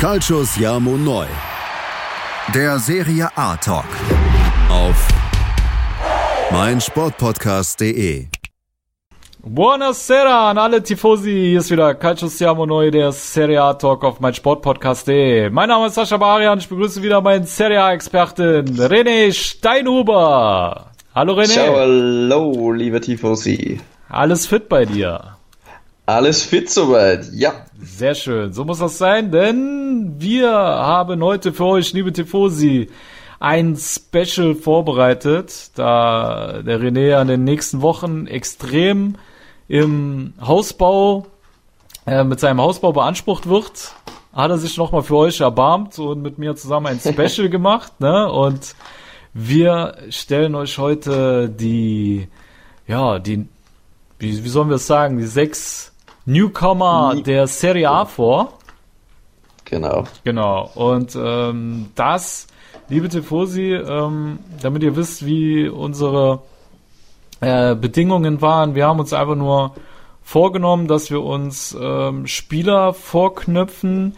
Calcius Jamo Neu. Der Serie A Talk. Auf meinsportpodcast.de. Buonasera an alle Tifosi. Hier ist wieder Calcio Siamo Neu, der Serie A Talk auf meinsportpodcast.de. Mein Name ist Sascha Barian. Ich begrüße wieder meinen Serie A Experten René Steinhuber. Hallo René. Ciao, hallo, liebe Tifosi. Alles fit bei dir? Alles fit soweit, ja. Sehr schön, so muss das sein, denn wir haben heute für euch, liebe Tifosi, ein Special vorbereitet, da der René an den nächsten Wochen extrem im Hausbau, äh, mit seinem Hausbau beansprucht wird, hat er sich nochmal für euch erbarmt und mit mir zusammen ein Special gemacht, ne? Und wir stellen euch heute die, ja, die, wie, wie sollen wir es sagen, die sechs Newcomer der Serie A vor. Genau. Genau. Und ähm, das, liebe Tifosi, ähm, damit ihr wisst, wie unsere äh, Bedingungen waren, wir haben uns einfach nur vorgenommen, dass wir uns ähm, Spieler vorknöpfen,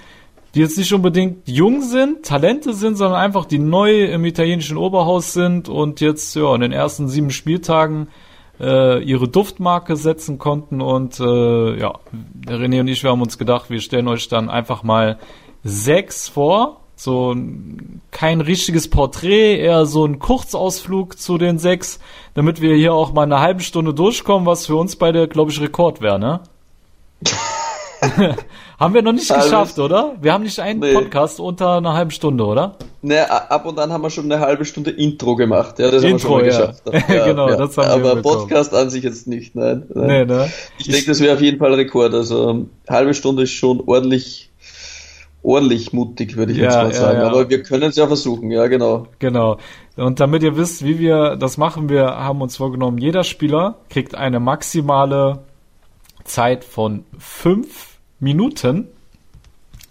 die jetzt nicht unbedingt jung sind, Talente sind, sondern einfach die neu im italienischen Oberhaus sind und jetzt ja in den ersten sieben Spieltagen äh, ihre Duftmarke setzen konnten. Und äh, ja, René und ich, wir haben uns gedacht, wir stellen euch dann einfach mal sechs vor. So kein richtiges Porträt, eher so ein Kurzausflug zu den sechs, damit wir hier auch mal eine halbe Stunde durchkommen, was für uns beide, glaube ich, Rekord wäre, ne? haben wir noch nicht Halbes. geschafft, oder? Wir haben nicht einen Nee. Podcast unter einer halben Stunde, oder? Ne, ab und an haben wir schon eine halbe Stunde Intro gemacht. Ja, das Intro, haben wir schon ja. mal geschafft. Genau, das haben wir Aber. Podcast an sich jetzt nicht, nein. nein. Nee, ne? Ich denke, das wäre auf jeden Fall Rekord. Also ähm, halbe Stunde ist schon ordentlich, ordentlich mutig, würde ich Ja, jetzt mal ja, sagen. ja. Aber wir können es ja versuchen, ja genau. Genau. Und damit ihr wisst, wie wir das machen, wir haben uns vorgenommen, jeder Spieler kriegt eine maximale Zeit von fünf Minuten.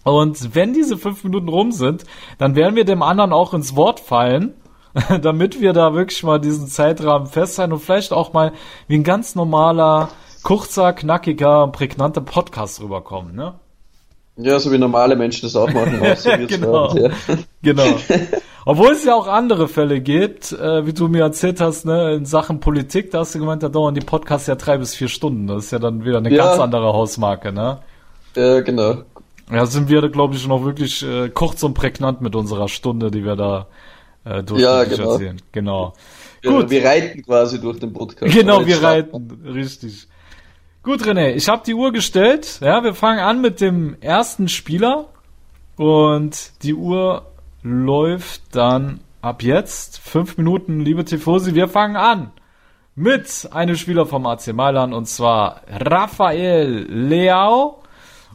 Und wenn diese fünf Minuten rum sind, dann werden wir dem anderen auch ins Wort fallen, damit wir da wirklich mal diesen Zeitrahmen festhalten und vielleicht auch mal wie ein ganz normaler, kurzer, knackiger, prägnanter Podcast rüberkommen, ne? Ja, so wie normale Menschen das auch machen. Auch so Genau. werden, ja. Genau. Obwohl es ja auch andere Fälle gibt, äh, wie du mir erzählt hast, ne, in Sachen Politik, da hast du gemeint, da dauern die Podcasts ja drei bis vier Stunden. Das ist ja dann wieder eine Ja. ganz andere Hausmarke, ne? Ja, genau. Ja, sind wir, glaube ich, noch wirklich äh, kurz und prägnant mit unserer Stunde, die wir da äh, durchschnittlich genau. erzählen. Genau. Ja, Gut. Wir reiten quasi durch den Podcast. Genau, wir reiten, richtig. Gut, René, ich habe die Uhr gestellt. Ja, wir fangen an mit dem ersten Spieler und die Uhr läuft dann ab jetzt fünf Minuten, liebe Tifosi. Wir fangen an mit einem Spieler vom AC Mailand und zwar Rafael Leao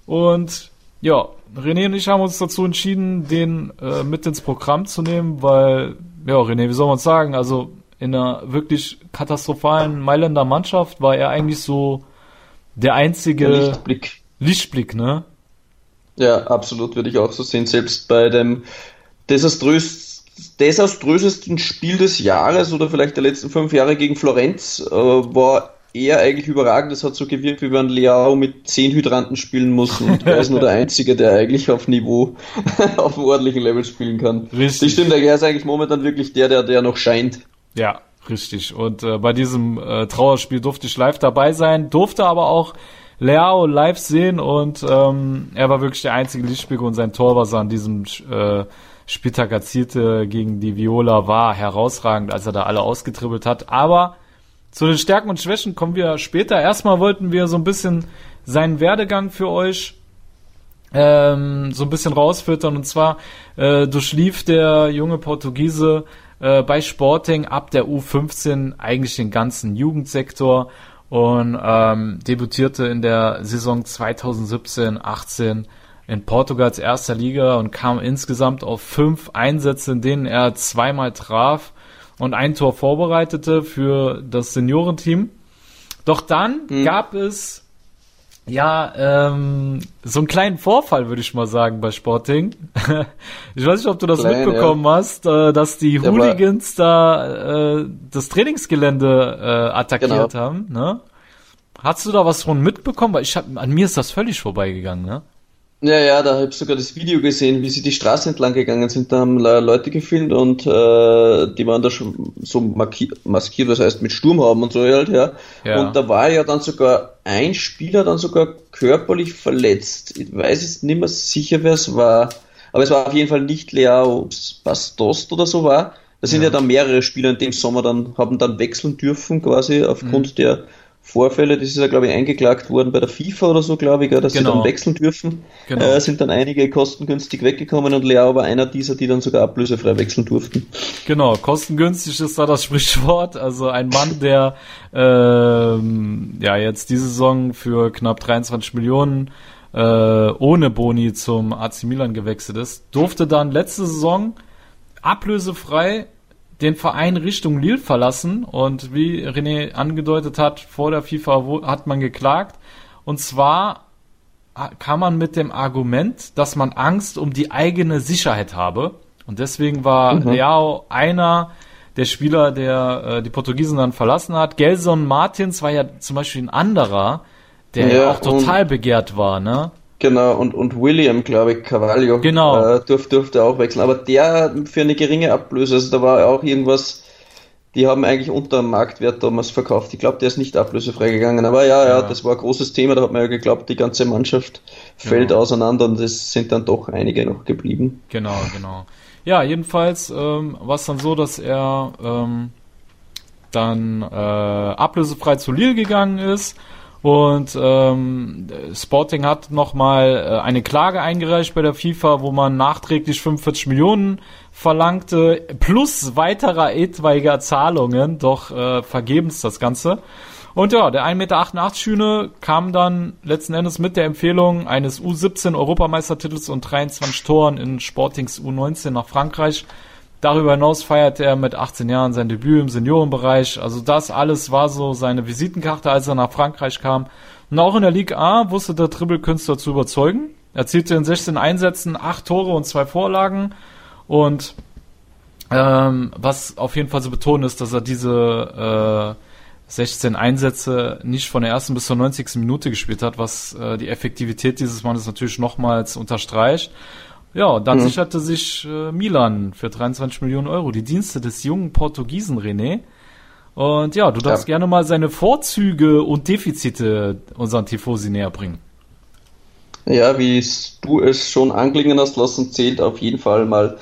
und ja, René und ich haben uns dazu entschieden, den äh, mit ins Programm zu nehmen, weil, ja, René, wie soll man sagen, also in einer wirklich katastrophalen Mailänder Mannschaft war er eigentlich so der einzige Der Lichtblick. Lichtblick, ne? Ja, absolut, würde ich auch so sehen. Selbst bei dem desaströs, desaströsesten Spiel des Jahres oder vielleicht der letzten fünf Jahre gegen Florenz äh, war er eigentlich überragend. Es hat so gewirkt, wie wenn Leao mit zehn Hydranten spielen muss und er ist nur der Einzige, der eigentlich auf Niveau, auf einem ordentlichen Level spielen kann. Richtig. Das stimmt, er ist eigentlich momentan wirklich der, der, der noch scheint. Ja, richtig. Und äh, bei diesem äh, Trauerspiel durfte ich live dabei sein, durfte aber auch Leao live sehen und ähm, er war wirklich der einzige Lichtblick und sein Tor, was er an diesem äh, Spieltag erzielte gegen die Viola, war herausragend, als er da alle ausgetribbelt hat. Aber zu den Stärken und Schwächen kommen wir später. Erstmal wollten wir so ein bisschen seinen Werdegang für euch ähm, so ein bisschen rausfiltern. Und zwar äh, durchlief der junge Portugiese äh, bei Sporting ab der U15 eigentlich den ganzen Jugendsektor und ähm, debütierte in der Saison 2017-18 in Portugals erster Liga und kam insgesamt auf fünf Einsätze, in denen er zweimal traf und ein Tor vorbereitete für das Seniorenteam. Doch dann gab es ja, ähm, so einen kleinen Vorfall, würde ich mal sagen, bei Sporting. ich weiß nicht, ob du das Klein, mitbekommen hast, äh, dass die war- Hooligans da äh, das Trainingsgelände äh, attackiert Genau. haben. Ne? Hast du da was von mitbekommen? Weil ich hab, an mir ist das völlig vorbeigegangen. Ne? Ja, ja, da habe ich sogar das Video gesehen, wie sie die Straße entlang gegangen sind. Da haben Leute gefilmt und äh, die waren da schon so maskiert, was heißt mit Sturmhauben und so halt, ja. ja. Und da war ja dann sogar ein Spieler dann sogar körperlich verletzt. Ich weiß jetzt nicht mehr sicher, wer es war. Aber es war auf jeden Fall nicht Leo Bastost oder so war. Da sind ja. ja dann mehrere Spieler in dem Sommer dann, haben dann wechseln dürfen, quasi aufgrund mhm. der Vorfälle, das ist ja, glaube ich, eingeklagt worden bei der FIFA oder so, glaube ich, dass genau. sie dann wechseln dürfen. Genau. Äh, sind dann einige kostengünstig weggekommen und Leao war einer dieser, die dann sogar ablösefrei wechseln durften. Genau, kostengünstig ist da das Sprichwort. Also ein Mann, der ähm, ja jetzt diese Saison für knapp 23 Millionen äh, ohne Boni zum AC Milan gewechselt ist, durfte dann letzte Saison ablösefrei den Verein Richtung Lille verlassen und wie René angedeutet hat, vor der FIFA hat man geklagt und zwar kam man mit dem Argument, dass man Angst um die eigene Sicherheit habe und deswegen war mhm. Leao einer der Spieler, der äh, die Portugiesen dann verlassen hat. Gelson Martins war ja zum Beispiel ein anderer, der ja, auch total begehrt war, ne? Genau, und, und William, glaube ich, Carvalho, genau. äh, durf, durfte auch wechseln. Aber der für eine geringe Ablöse, also da war auch irgendwas, die haben eigentlich unter dem Marktwert damals verkauft. Ich glaube, der ist nicht ablösefrei gegangen. Aber ja, ja, ja, das war ein großes Thema, da hat man ja geglaubt, die ganze Mannschaft fällt genau. auseinander und es sind dann doch einige noch geblieben. Genau, genau. Ja, jedenfalls ähm, war es dann so, dass er ähm, dann äh, ablösefrei zu Lille gegangen ist und ähm, Sporting hat nochmal äh, eine Klage eingereicht bei der FIFA, wo man nachträglich 45 Millionen verlangte, plus weiterer etwaiger Zahlungen, doch äh, vergebens das Ganze. Und ja, der 1,88 Meter Schüne kam dann letzten Endes mit der Empfehlung eines U17 Europameistertitels und 23 Toren in Sportings U19 nach Frankreich. Darüber hinaus feierte er mit 18 Jahren sein Debüt im Seniorenbereich. Also das alles war so seine Visitenkarte, als er nach Frankreich kam. Und auch in der Liga A wusste der Dribbelkünstler zu überzeugen. Er erzielte in 16 Einsätzen 8 Tore und 2 Vorlagen. Und ähm, was auf jeden Fall zu betonen ist, dass er diese äh, 16 Einsätze nicht von der ersten bis zur 90. Minute gespielt hat, was äh, die Effektivität dieses Mannes natürlich nochmals unterstreicht. Ja, dann mhm. sicherte sich äh, Milan für 23 Millionen Euro die Dienste des jungen Portugiesen René. Und ja, du darfst ja. gerne mal seine Vorzüge und Defizite unseren Tifosi näher bringen. Ja, wie du es schon anklingen hast lassen, zählt auf jeden Fall mal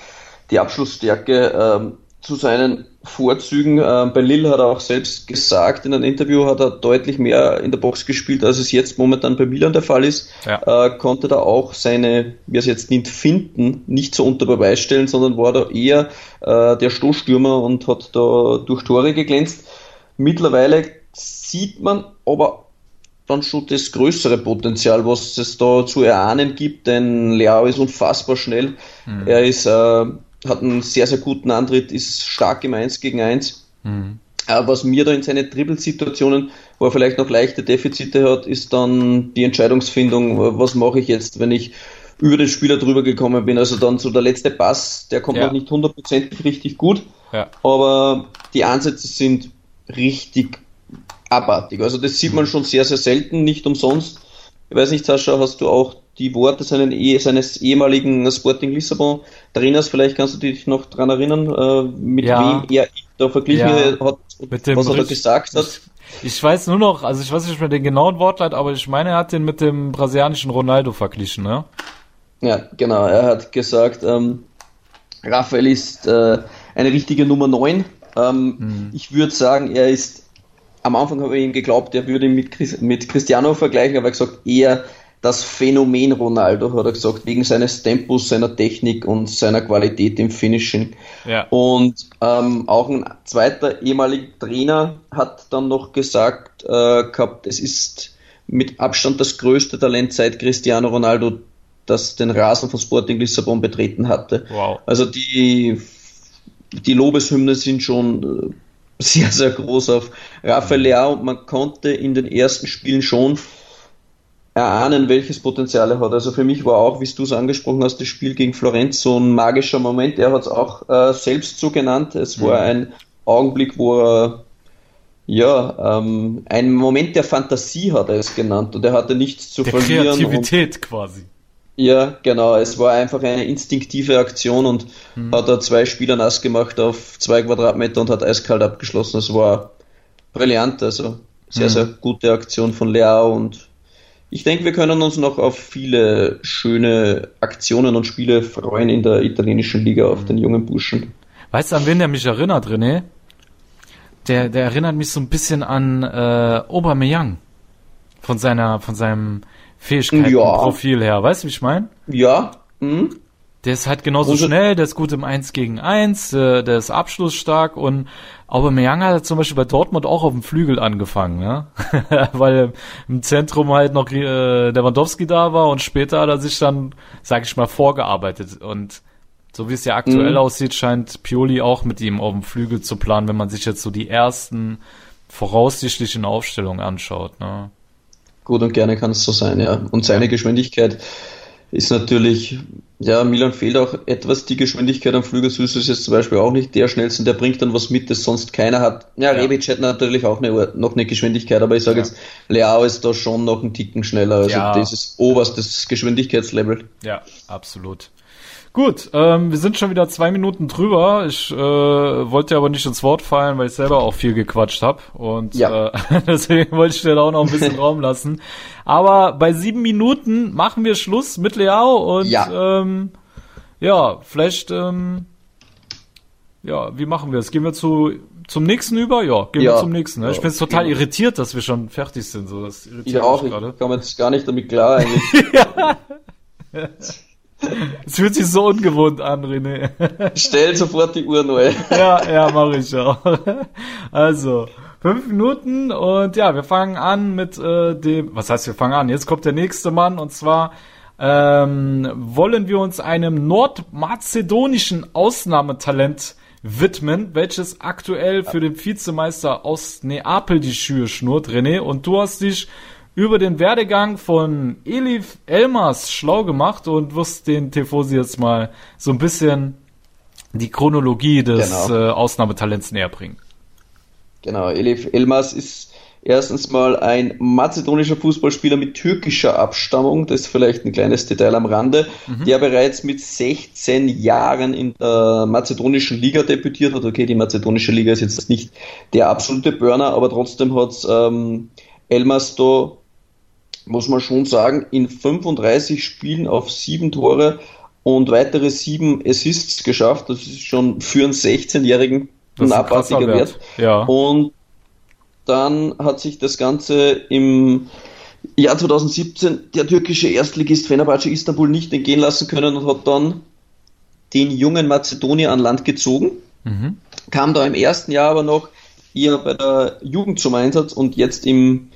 die Abschlussstärke ähm, zu seinen Vorzügen. Äh, bei Lille hat er auch selbst gesagt, in einem Interview hat er deutlich mehr in der Box gespielt, als es jetzt momentan bei Milan der Fall ist. Ja. Äh, konnte da auch seine, wie er es jetzt nennt, Finden nicht so unter Beweis stellen, sondern war da eher äh, der Stoßstürmer und hat da durch Tore geglänzt. Mittlerweile sieht man aber dann schon das größere Potenzial, was es da zu erahnen gibt, denn Leao ist unfassbar schnell. Mhm. Er ist hat einen sehr, sehr guten Antritt, ist stark im 1 gegen 1. Mhm. Aber was mir da in seinen Dribbelsituationen, wo er vielleicht noch leichte Defizite hat, ist dann die Entscheidungsfindung, was mache ich jetzt, wenn ich über den Spieler drüber gekommen bin. Also dann so der letzte Pass, der kommt ja. noch nicht hundertprozentig richtig gut, ja. aber die Ansätze sind richtig abartig. Also das sieht man schon sehr, sehr selten, nicht umsonst. Ich weiß nicht, Sascha, hast du auch die Worte seinen, seines ehemaligen Sporting Lissabon Trainers, vielleicht kannst du dich noch daran erinnern, äh, mit ja. wem er da verglichen ja. hat, was er da gesagt hat. Ich, weiß nur noch, also ich weiß nicht mehr den genauen Wortlaut, aber ich meine, er hat den mit dem brasilianischen Ronaldo verglichen, ne? Ja, genau. Er hat gesagt, ähm, Raphael ist äh, eine richtige Nummer 9. Ähm, hm. Ich würde sagen, er ist, am Anfang habe ich ihm geglaubt, er würde ihn mit, Chris, mit Cristiano vergleichen, aber er hat gesagt, eher das Phänomen Ronaldo, hat er gesagt, wegen seines Tempos, seiner Technik und seiner Qualität im Finishing. Ja. Und ähm, auch ein zweiter ehemaliger Trainer hat dann noch gesagt äh, gehabt, es ist mit Abstand das größte Talent seit Cristiano Ronaldo, das den Rasen von Sporting Lissabon betreten hatte. Wow. Also die, die Lobeshymne sind schon äh, sehr, sehr groß auf Rafael Leao und man konnte in den ersten Spielen schon erahnen, welches Potenzial er hat. Also für mich war auch, wie du es angesprochen hast, das Spiel gegen Florenz so ein magischer Moment. Er hat es auch äh, selbst so genannt. Es war mhm. ein Augenblick, wo er ja, ähm, ein Moment der Fantasie hat er es genannt und er hatte nichts zu der verlieren. Kreativität quasi. Ja, genau. Es war einfach eine instinktive Aktion und hm. hat da zwei Spieler nass gemacht auf zwei Quadratmeter und hat eiskalt abgeschlossen. Es war brillant, also sehr, hm. sehr gute Aktion von Leao und ich denke, wir können uns noch auf viele schöne Aktionen und Spiele freuen in der italienischen Liga auf den jungen Burschen. Weißt du, an wen der mich erinnert, René? Der, der erinnert mich so ein bisschen an äh, Aubameyang von seiner, von seinem Fähigkeitenprofil ja. her. Weißt du, wie ich meine? Ja. Mhm. Der ist halt genauso und schnell, der ist gut im 1 gegen 1, äh, der ist abschlussstark und Aubameyang hat zum Beispiel bei Dortmund auch auf dem Flügel angefangen, ne? weil im Zentrum halt noch äh, Lewandowski da war und später hat er sich dann, sag ich mal, vorgearbeitet und so wie es ja aktuell mhm. aussieht, scheint Pioli auch mit ihm auf dem Flügel zu planen, wenn man sich jetzt so die ersten voraussichtlichen Aufstellungen anschaut, ne? Gut und gerne kann es so sein, ja. Und seine Geschwindigkeit ist natürlich, ja, Milan fehlt auch etwas die Geschwindigkeit am Flügel. Süß ist jetzt zum Beispiel auch nicht der schnellste, der bringt dann was mit, das sonst keiner hat. Ja, ja. Rebic hat natürlich auch eine, noch eine Geschwindigkeit, aber ich sage ja. jetzt, Leao ist da schon noch einen Ticken schneller. Also ja. das ist oberstes Geschwindigkeitslevel. Ja, absolut. Gut, ähm, wir sind schon wieder zwei Minuten drüber. Ich äh, wollte aber nicht ins Wort fallen, weil ich selber auch viel gequatscht habe. Und ja. äh, deswegen wollte ich dir da auch noch ein bisschen Raum lassen. Aber bei sieben Minuten machen wir Schluss mit Leao und ja, ähm, ja vielleicht ähm, ja, wie machen wir es? Gehen wir zu zum nächsten über? Ja, gehen ja. wir zum nächsten. Ne? Ich bin jetzt total ja. irritiert, dass wir schon fertig sind. So, das irritiert ich auch. Gerade. Ich komme jetzt gar nicht damit klar eigentlich. ja. Es fühlt sich so ungewohnt an, René. Stell sofort die Uhr neu. Ja, ja, mache ich auch. Also, fünf Minuten und ja, wir fangen an mit äh, dem, was heißt wir fangen an? Jetzt kommt der nächste Mann und zwar ähm, wollen wir uns einem nordmazedonischen Ausnahmetalent widmen, welches aktuell für den Vizemeister aus Neapel die Schühe schnurrt, René. Und du hast dich über den Werdegang von Elif Elmers schlau gemacht und wirst den Tifosi jetzt mal so ein bisschen die Chronologie des genau. äh, Ausnahmetalents näher bringen. Genau, Elif Elmas ist erstens mal ein mazedonischer Fußballspieler mit türkischer Abstammung, das ist vielleicht ein kleines Detail am Rande, mhm. der bereits mit 16 Jahren in der mazedonischen Liga debütiert hat. Okay, die mazedonische Liga ist jetzt nicht der absolute Burner, aber trotzdem hat ähm, Elmas da muss man schon sagen, in 35 Spielen auf sieben Tore und weitere sieben Assists geschafft. Das ist schon für einen 16-Jährigen ein abartiger Wert. Wert. Ja. Und dann hat sich das Ganze im Jahr 2017 der türkische Erstligist Fenerbahce Istanbul nicht entgehen lassen können und hat dann den jungen Mazedonier an Land gezogen. Mhm. Kam da im ersten Jahr aber noch eher bei der Jugend zum Einsatz und jetzt im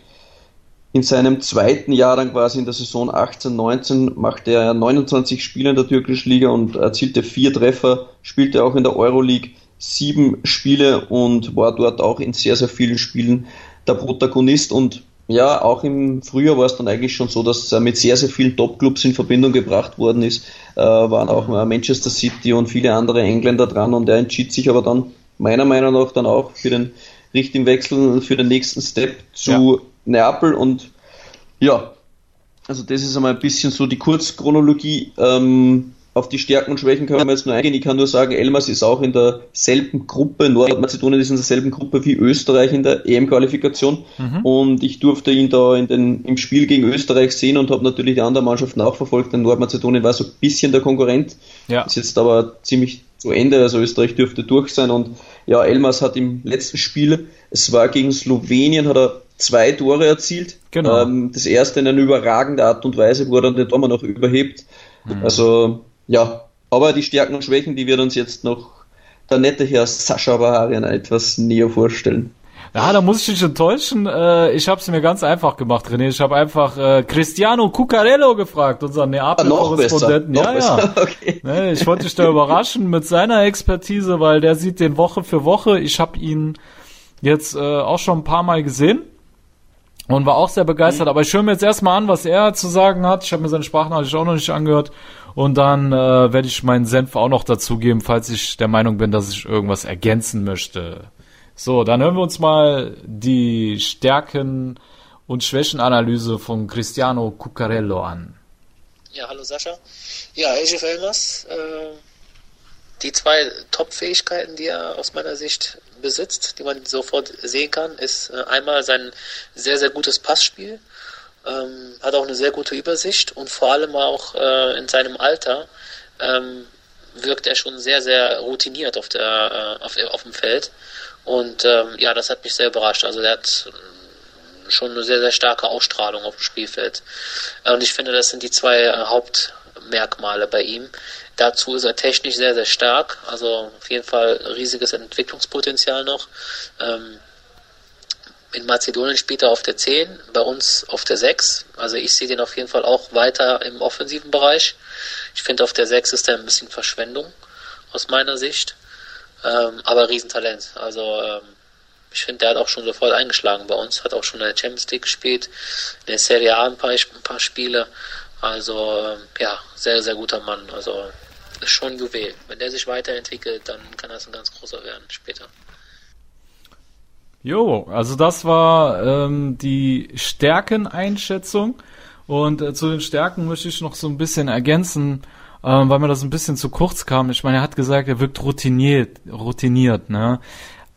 in seinem zweiten Jahr dann quasi in der Saison 18-19 machte er 29 Spiele in der türkischen Liga und erzielte vier Treffer, spielte auch in der Euroleague sieben Spiele und war dort auch in sehr, sehr vielen Spielen der Protagonist und ja, auch im Frühjahr war es dann eigentlich schon so, dass er mit sehr, sehr vielen Top-Clubs in Verbindung gebracht worden ist. Äh, waren auch Manchester City und viele andere Engländer dran und er entschied sich aber dann meiner Meinung nach dann auch für den richtigen Wechsel, für den nächsten Step zu ja. Neapel und ja, also das ist einmal ein bisschen so die Kurzchronologie. Ähm, auf die Stärken und Schwächen können wir jetzt nur eingehen. Ich kann nur sagen, Elmas ist auch in derselben Gruppe, Nordmazedonien ist in derselben Gruppe wie Österreich in der EM-Qualifikation. Mhm. Und ich durfte ihn da in den, im Spiel gegen Österreich sehen und habe natürlich die anderen Mannschaften auch verfolgt. Denn Nordmazedonien war so ein bisschen der Konkurrent. Ja. Ist jetzt aber ziemlich zu Ende, also Österreich dürfte durch sein. Und ja, Elmas hat im letzten Spiel, es war gegen Slowenien, hat er zwei Tore erzielt. Genau. Ähm, das erste in einer überragenden Art und Weise, wo er dann den Tormann noch überhebt. Mhm. Also, ja. Aber die Stärken und Schwächen, die wir uns jetzt noch der nette Herr Sascha Baharian etwas näher vorstellen. Ja, da muss ich dich enttäuschen. Äh, ich habe es mir ganz einfach gemacht, René. Ich habe einfach äh, Cristiano Cuccarello gefragt, unseren Neapel-Korrespondenten. Ja, ja. Okay. Ne, ich wollte dich da überraschen mit seiner Expertise, weil der sieht den Woche für Woche. Ich habe ihn jetzt äh, auch schon ein paar Mal gesehen und war auch sehr begeistert. Mhm. Aber ich höre mir jetzt erstmal an, was er zu sagen hat. Ich habe mir seine Sprachnachricht auch noch nicht angehört. Und dann äh, werde ich meinen Senf auch noch dazugeben, falls ich der Meinung bin, dass ich irgendwas ergänzen möchte. So, dann hören wir uns mal die Stärken und Schwächenanalyse von Cristiano Cuccarello an. Ja, hallo Sascha. Ja, AJ Elmas, äh, die zwei Top-Fähigkeiten, die er aus meiner Sicht besitzt, die man sofort sehen kann, ist äh, einmal sein sehr, sehr gutes Passspiel, ähm, hat auch eine sehr gute Übersicht und vor allem auch äh, in seinem Alter ähm, wirkt er schon sehr, sehr routiniert auf, der, äh, auf, auf dem Feld. Und ähm, ja, das hat mich sehr überrascht. Also er hat schon eine sehr, sehr starke Ausstrahlung auf dem Spielfeld. Und ich finde, das sind die zwei äh, Hauptmerkmale bei ihm. Dazu ist er technisch sehr, sehr stark. Also auf jeden Fall riesiges Entwicklungspotenzial noch. Ähm, in Mazedonien spielt er auf der 10, bei uns auf der 6. Also ich sehe den auf jeden Fall auch weiter im offensiven Bereich. Ich finde, auf der 6 ist er ein bisschen Verschwendung aus meiner Sicht. Ähm, aber Riesentalent. Also ähm, ich finde, der hat auch schon sofort eingeschlagen bei uns, hat auch schon in der Champions League gespielt, in der Serie A ein paar, ein paar Spiele. Also ähm, ja, sehr, sehr guter Mann. Also ist schon ein Juwel. Wenn der sich weiterentwickelt, dann kann das ein ganz großer werden später. Jo, also das war ähm, die Stärkeneinschätzung. Und äh, zu den Stärken möchte ich noch so ein bisschen ergänzen, ähm, weil mir das ein bisschen zu kurz kam. Ich meine, er hat gesagt, er wirkt routiniert, routiniert, ne?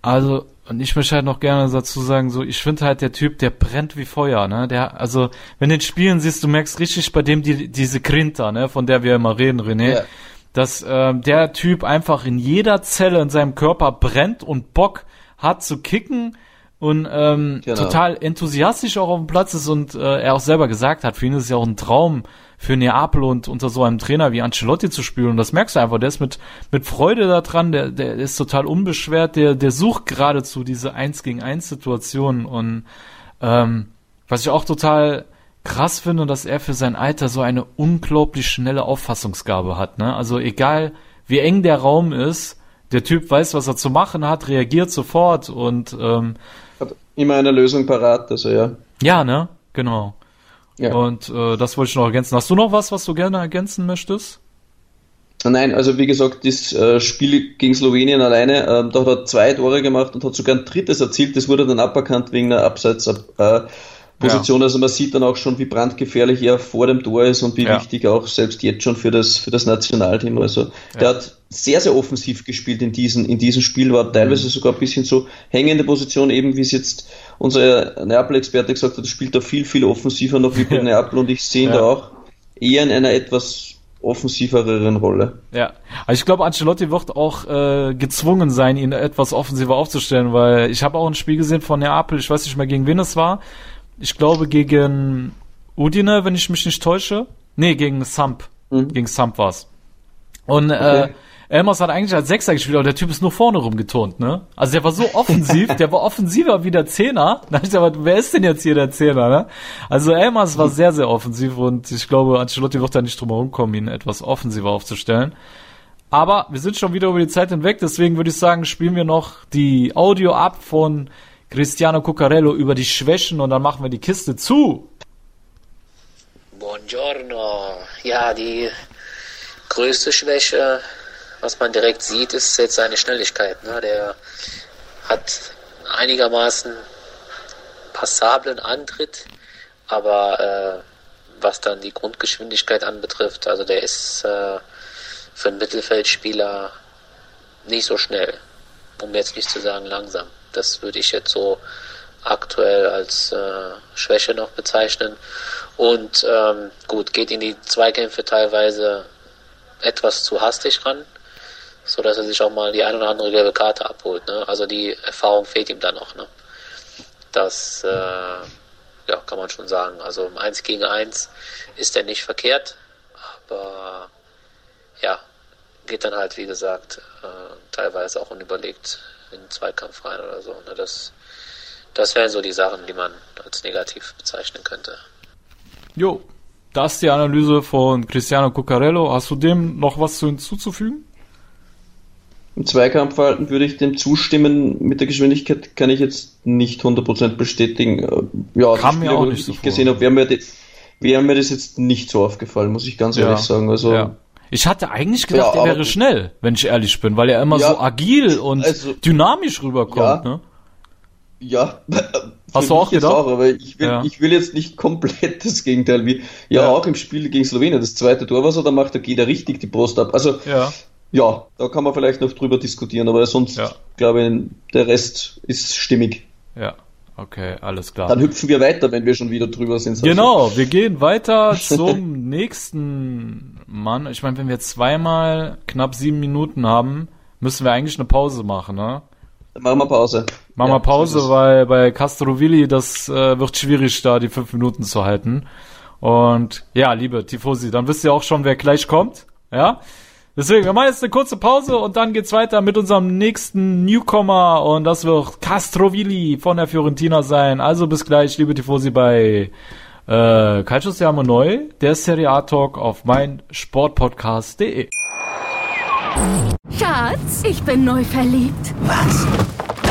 Also, und ich möchte halt noch gerne dazu sagen, so, ich finde halt der Typ, der brennt wie Feuer, ne? Der, also, wenn du den Spielen siehst, du merkst richtig bei dem die, diese Grinta, ne, von der wir immer reden, René. Yeah. Dass äh, der Typ einfach in jeder Zelle in seinem Körper brennt und Bock hat zu kicken und ähm, genau. total enthusiastisch auch auf dem Platz ist und äh, er auch selber gesagt hat, für ihn ist es ja auch ein Traum, für Neapel und unter so einem Trainer wie Ancelotti zu spielen. Und das merkst du einfach, der ist mit, mit Freude da dran, der, der ist total unbeschwert, der, der sucht geradezu diese Eins gegen eins Situation. Und ähm, was ich auch total krass finde, dass er für sein Alter so eine unglaublich schnelle Auffassungsgabe hat. Ne? Also egal wie eng der Raum ist, der Typ weiß, was er zu machen hat, reagiert sofort und ähm, hat immer eine Lösung parat, also ja. Ja, ne? Genau. Ja. Und äh, das wollte ich noch ergänzen. Hast du noch was, was du gerne ergänzen möchtest? Nein, also wie gesagt, das äh, Spiel gegen Slowenien alleine, äh, da hat er zwei Tore gemacht und hat sogar ein drittes erzielt. Das wurde dann aberkannt wegen einer Abseitsposition. Äh, also man sieht dann auch schon, wie brandgefährlich er vor dem Tor ist und wie ja. wichtig auch selbst jetzt schon für das, für das Nationalteam. Also der hat sehr, sehr offensiv gespielt in diesem, in diesem Spiel, war teilweise mhm. sogar ein bisschen so hängende Position, eben wie es jetzt unser Neapel-Experte gesagt hat, spielt da viel, viel offensiver noch wie bei ja. Neapel und ich sehe ihn ja. da auch eher in einer etwas offensiveren Rolle. Ja, also ich glaube, Ancelotti wird auch äh, gezwungen sein, ihn etwas offensiver aufzustellen, weil ich habe auch ein Spiel gesehen von Neapel, ich weiß nicht mehr gegen wen es war. Ich glaube gegen Udine, wenn ich mich nicht täusche. Nee, gegen Samp. Mhm. Gegen Samp war's. Und äh, okay. äh, Elmos hat eigentlich als Sechser gespielt, aber der Typ ist nur vorne rumgeturnt, ne? Also der war so offensiv, der war offensiver wie der Zehner. Da ich aber, wer ist denn jetzt hier der Zehner, ne? Also Elmas war sehr, sehr offensiv und ich glaube, Ancelotti wird da nicht drum herum kommen, ihn etwas offensiver aufzustellen. Aber wir sind schon wieder über die Zeit hinweg, deswegen würde ich sagen, spielen wir noch die Audio ab von Cristiano Cuccarello über die Schwächen und dann machen wir die Kiste zu. Buongiorno. Ja, die größte Schwäche was man direkt sieht, ist jetzt seine Schnelligkeit. Ne? Der hat einigermaßen passablen Antritt, aber äh, was dann die Grundgeschwindigkeit anbetrifft, also der ist äh, für einen Mittelfeldspieler nicht so schnell, um jetzt nicht zu sagen langsam. Das würde ich jetzt so aktuell als äh, Schwäche noch bezeichnen. Und ähm, gut, geht in die Zweikämpfe teilweise etwas zu hastig ran so dass er sich auch mal die ein oder andere gelbe Karte abholt. Ne? Also die Erfahrung fehlt ihm dann noch. Ne? Das äh, ja, kann man schon sagen. Also im 1 gegen 1 ist er nicht verkehrt, aber ja, geht dann halt, wie gesagt, äh, teilweise auch unüberlegt in den Zweikampf rein oder so. Ne? Das, das wären so die Sachen, die man als negativ bezeichnen könnte. Jo, das ist die Analyse von Cristiano Cuccarello. Hast du dem noch was hinzuzufügen? Im Zweikampfverhalten würde ich dem zustimmen. Mit der Geschwindigkeit kann ich jetzt nicht 100% bestätigen. Ja, Kann mir auch nicht so gesehen habe, wäre mir, wär mir das jetzt nicht so aufgefallen, muss ich ganz ja. ehrlich sagen. Also, ja. Ich hatte eigentlich gedacht, ja, er wäre schnell, wenn ich ehrlich bin, weil er immer ja, so agil und also, dynamisch rüberkommt. Ja, ne? ja Hast du auch gedacht? Auch, aber ich will, ja. ich will jetzt nicht komplett das Gegenteil wie, ja, auch im Spiel gegen Slowenien, das zweite Tor, was er da macht, da geht er richtig die Brust ab. Also, ja, ja da kann man vielleicht noch drüber diskutieren, aber sonst, glaube ich, der Rest ist stimmig. Ja. Okay, alles klar. Dann hüpfen wir weiter, wenn wir schon wieder drüber sind. Genau, wir gehen weiter zum nächsten Mann. Ich meine, wenn wir zweimal knapp sieben Minuten haben, müssen wir eigentlich eine Pause machen, ne? Dann machen wir Pause. Machen wir ja, Pause, weil bei Castrovilli das äh, wird schwierig, da die fünf Minuten zu halten. Und ja, liebe Tifosi, dann wisst ihr auch schon, wer gleich kommt. Ja. Deswegen, wir machen jetzt eine kurze Pause und dann geht's weiter mit unserem nächsten Newcomer und das wird Castrovilli von der Fiorentina sein. Also bis gleich, liebe Tifosi, bei äh, Calcio Siamo Neu, der Serie A Talk auf mein Sportpodcast.de. Schatz, ich bin neu verliebt. Was?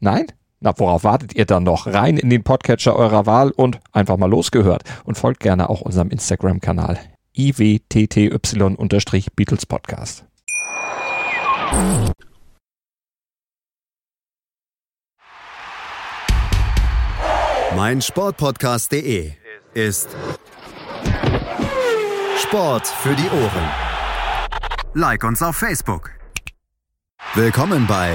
Nein? Na, worauf wartet ihr dann noch? Rein in den Podcatcher eurer Wahl und einfach mal losgehört. Und folgt gerne auch unserem Instagram-Kanal iwtty-Beatles Podcast. Mein Sportpodcast.de ist Sport für die Ohren. Like uns auf Facebook. Willkommen bei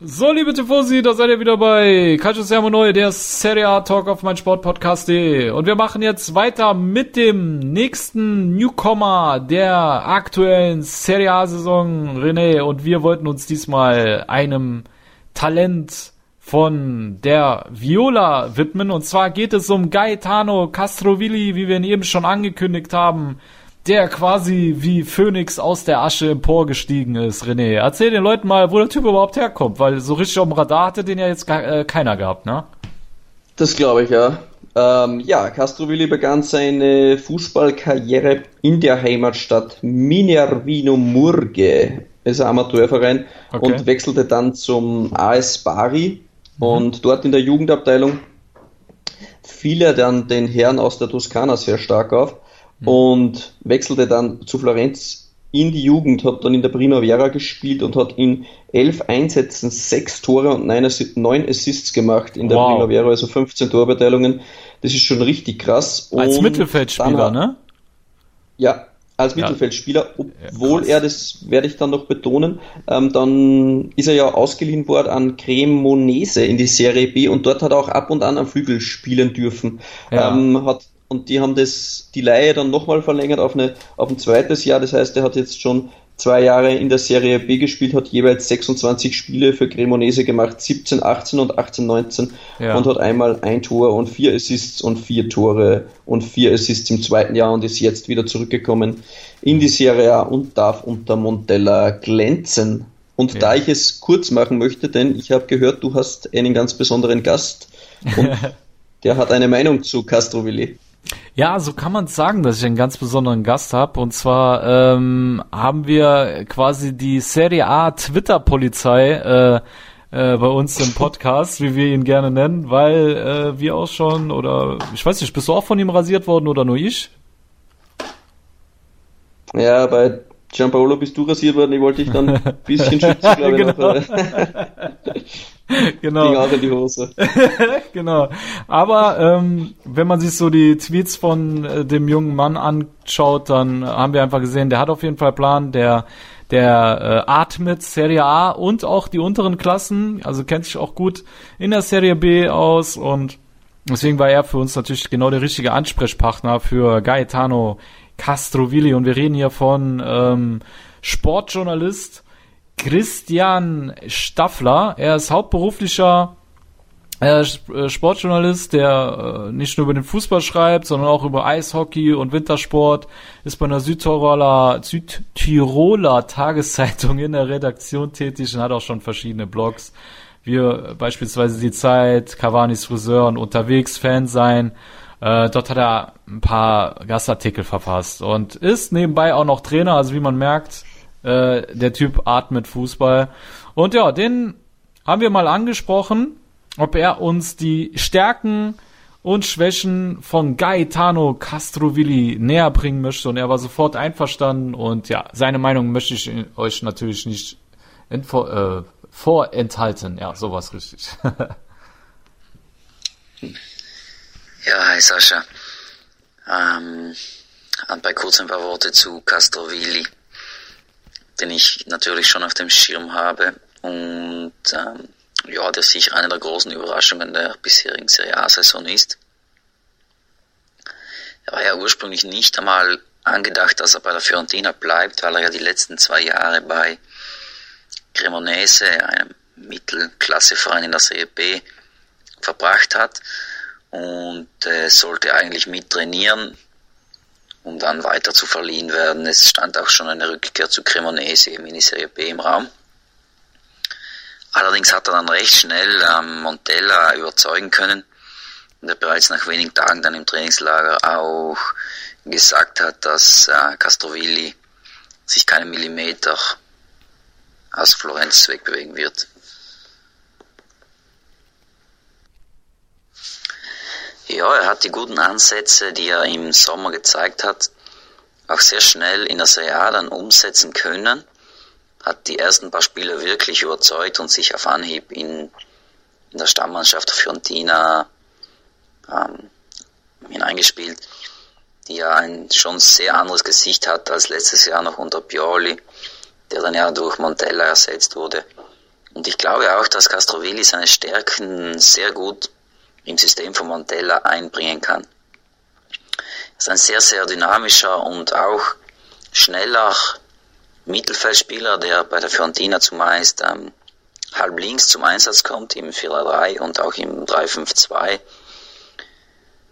So, liebe Tifosi, da seid ihr wieder bei Calcio Siamo Neu, der Serie A Talk auf mein Sportpodcast.de. Und wir machen jetzt weiter mit dem nächsten Newcomer der aktuellen Serie A Saison, René. Und wir wollten uns diesmal einem Talent von der Viola widmen. Und zwar geht es um Gaetano Castrovilli, wie wir ihn eben schon angekündigt haben der quasi wie Phönix aus der Asche emporgestiegen ist, René. Erzähl den Leuten mal, wo der Typ überhaupt herkommt, weil so richtig auf dem Radar hatte den ja jetzt gar, äh, keiner gehabt, ne? Das glaube ich, ja. Ähm, ja, Castrovilli begann seine Fußballkarriere in der Heimatstadt Minervino Murge. Ist ein Amateurverein okay. und wechselte dann zum AS Bari mhm. und dort in der Jugendabteilung fiel er dann den Herren aus der Toskana sehr stark auf Mhm. und wechselte dann zu Florenz in die Jugend, hat dann in der Primavera gespielt und hat in elf Einsätzen sechs Tore und neun, Assists gemacht in der wow. Primavera, also 15 Torbeteilungen. Das ist schon richtig krass. Und als Mittelfeldspieler, hat, ne? Ja, als Mittelfeldspieler, obwohl ja, er, das werde ich dann noch betonen, ähm, dann ist er ja ausgeliehen worden an Cremonese in die Serie B und dort hat er auch ab und an am Flügel spielen dürfen. Ja. Ähm, hat und die haben das, die Leihe dann nochmal verlängert auf, eine, auf ein zweites Jahr. Das heißt, er hat jetzt schon zwei Jahre in der Serie B gespielt, hat jeweils 26 Spiele für Cremonese gemacht, 17, 18 und 18, 19 ja. und hat einmal ein Tor und vier Assists und vier Tore und vier Assists im zweiten Jahr und ist jetzt wieder zurückgekommen in die Serie A und darf unter Montella glänzen. Und ja. da ich es kurz machen möchte, denn ich habe gehört, du hast einen ganz besonderen Gast und der hat eine Meinung zu Castrovilli. Ja, so kann man sagen, dass ich einen ganz besonderen Gast habe. Und zwar ähm, haben wir quasi die Serie A Twitter-Polizei äh, äh, bei uns im Podcast, wie wir ihn gerne nennen, weil äh, wir auch schon, oder ich weiß nicht, bist du auch von ihm rasiert worden oder nur ich? Ja, bei Gianpaolo bist du rasiert worden, ich wollte dich dann ein bisschen schützen, glaube ich. genau. genau. Ging auch in die Hose. genau. Aber ähm, wenn man sich so die Tweets von äh, dem jungen Mann anschaut, dann haben wir einfach gesehen, der hat auf jeden Fall Plan, der der äh, atmet Serie A und auch die unteren Klassen, also kennt sich auch gut in der Serie B aus und Deswegen war er für uns natürlich genau der richtige Ansprechpartner für Gaetano Castrovilli. Und wir reden hier von ähm, Sportjournalist Christian Staffler. Er ist hauptberuflicher äh, Sportjournalist, der äh, nicht nur über den Fußball schreibt, sondern auch über Eishockey und Wintersport, ist bei einer Südtiroler, Südtiroler Tageszeitung in der Redaktion tätig und hat auch schon verschiedene Blogs. Wir beispielsweise die Zeit, Cavani's Friseur und unterwegs Fan sein. Äh, dort hat er ein paar Gastartikel verfasst und ist nebenbei auch noch Trainer, also wie man merkt, äh, der Typ atmet Fußball. Und ja, den haben wir mal angesprochen ob er uns die Stärken und Schwächen von Gaetano Castrovilli näher bringen möchte. Und er war sofort einverstanden. Und ja, seine Meinung möchte ich euch natürlich nicht äh, vorenthalten. Ja, sowas richtig. ja, hi Sascha. Ähm, bei kurz ein paar Worte zu Castrovilli, den ich natürlich schon auf dem Schirm habe. Und ähm, ja, der sicher eine der großen Überraschungen der bisherigen Serie A-Saison ist. Er war ja ursprünglich nicht einmal angedacht, dass er bei der Fiorentina bleibt, weil er ja die letzten zwei Jahre bei Cremonese, einem Mittelklasseverein in der Serie B, verbracht hat und äh, sollte eigentlich mittrainieren, um dann weiter zu verliehen werden. Es stand auch schon eine Rückkehr zu Cremonese in die Serie B im Raum. Allerdings hat er dann recht schnell ähm, Montella überzeugen können, der bereits nach wenigen Tagen dann im Trainingslager auch gesagt hat, dass äh, Castrovilli sich keinen Millimeter aus Florenz wegbewegen wird. Ja, er hat die guten Ansätze, die er im Sommer gezeigt hat, auch sehr schnell in der Serie A dann umsetzen können hat die ersten paar Spiele wirklich überzeugt und sich auf Anhieb in, in der Stammmannschaft Fiorentina ähm, hineingespielt, die ja ein schon sehr anderes Gesicht hat als letztes Jahr noch unter Pioli, der dann ja durch Montella ersetzt wurde. Und ich glaube auch, dass Castrovilli seine Stärken sehr gut im System von Montella einbringen kann. Er ist ein sehr, sehr dynamischer und auch schneller Mittelfeldspieler, der bei der Fiorentina zumeist ähm, halb links zum Einsatz kommt, im 4-3 und auch im 3-5-2.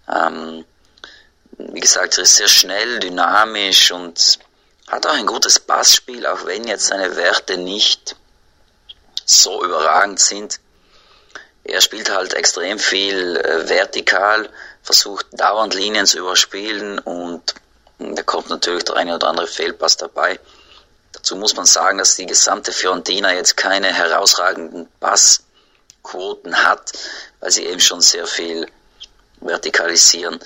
Ähm, wie gesagt, er ist sehr schnell, dynamisch und hat auch ein gutes Passspiel, auch wenn jetzt seine Werte nicht so überragend sind. Er spielt halt extrem viel äh, vertikal, versucht dauernd Linien zu überspielen und da kommt natürlich der eine oder andere Fehlpass dabei. Dazu muss man sagen, dass die gesamte Fiorentina jetzt keine herausragenden Passquoten hat, weil sie eben schon sehr viel vertikalisieren.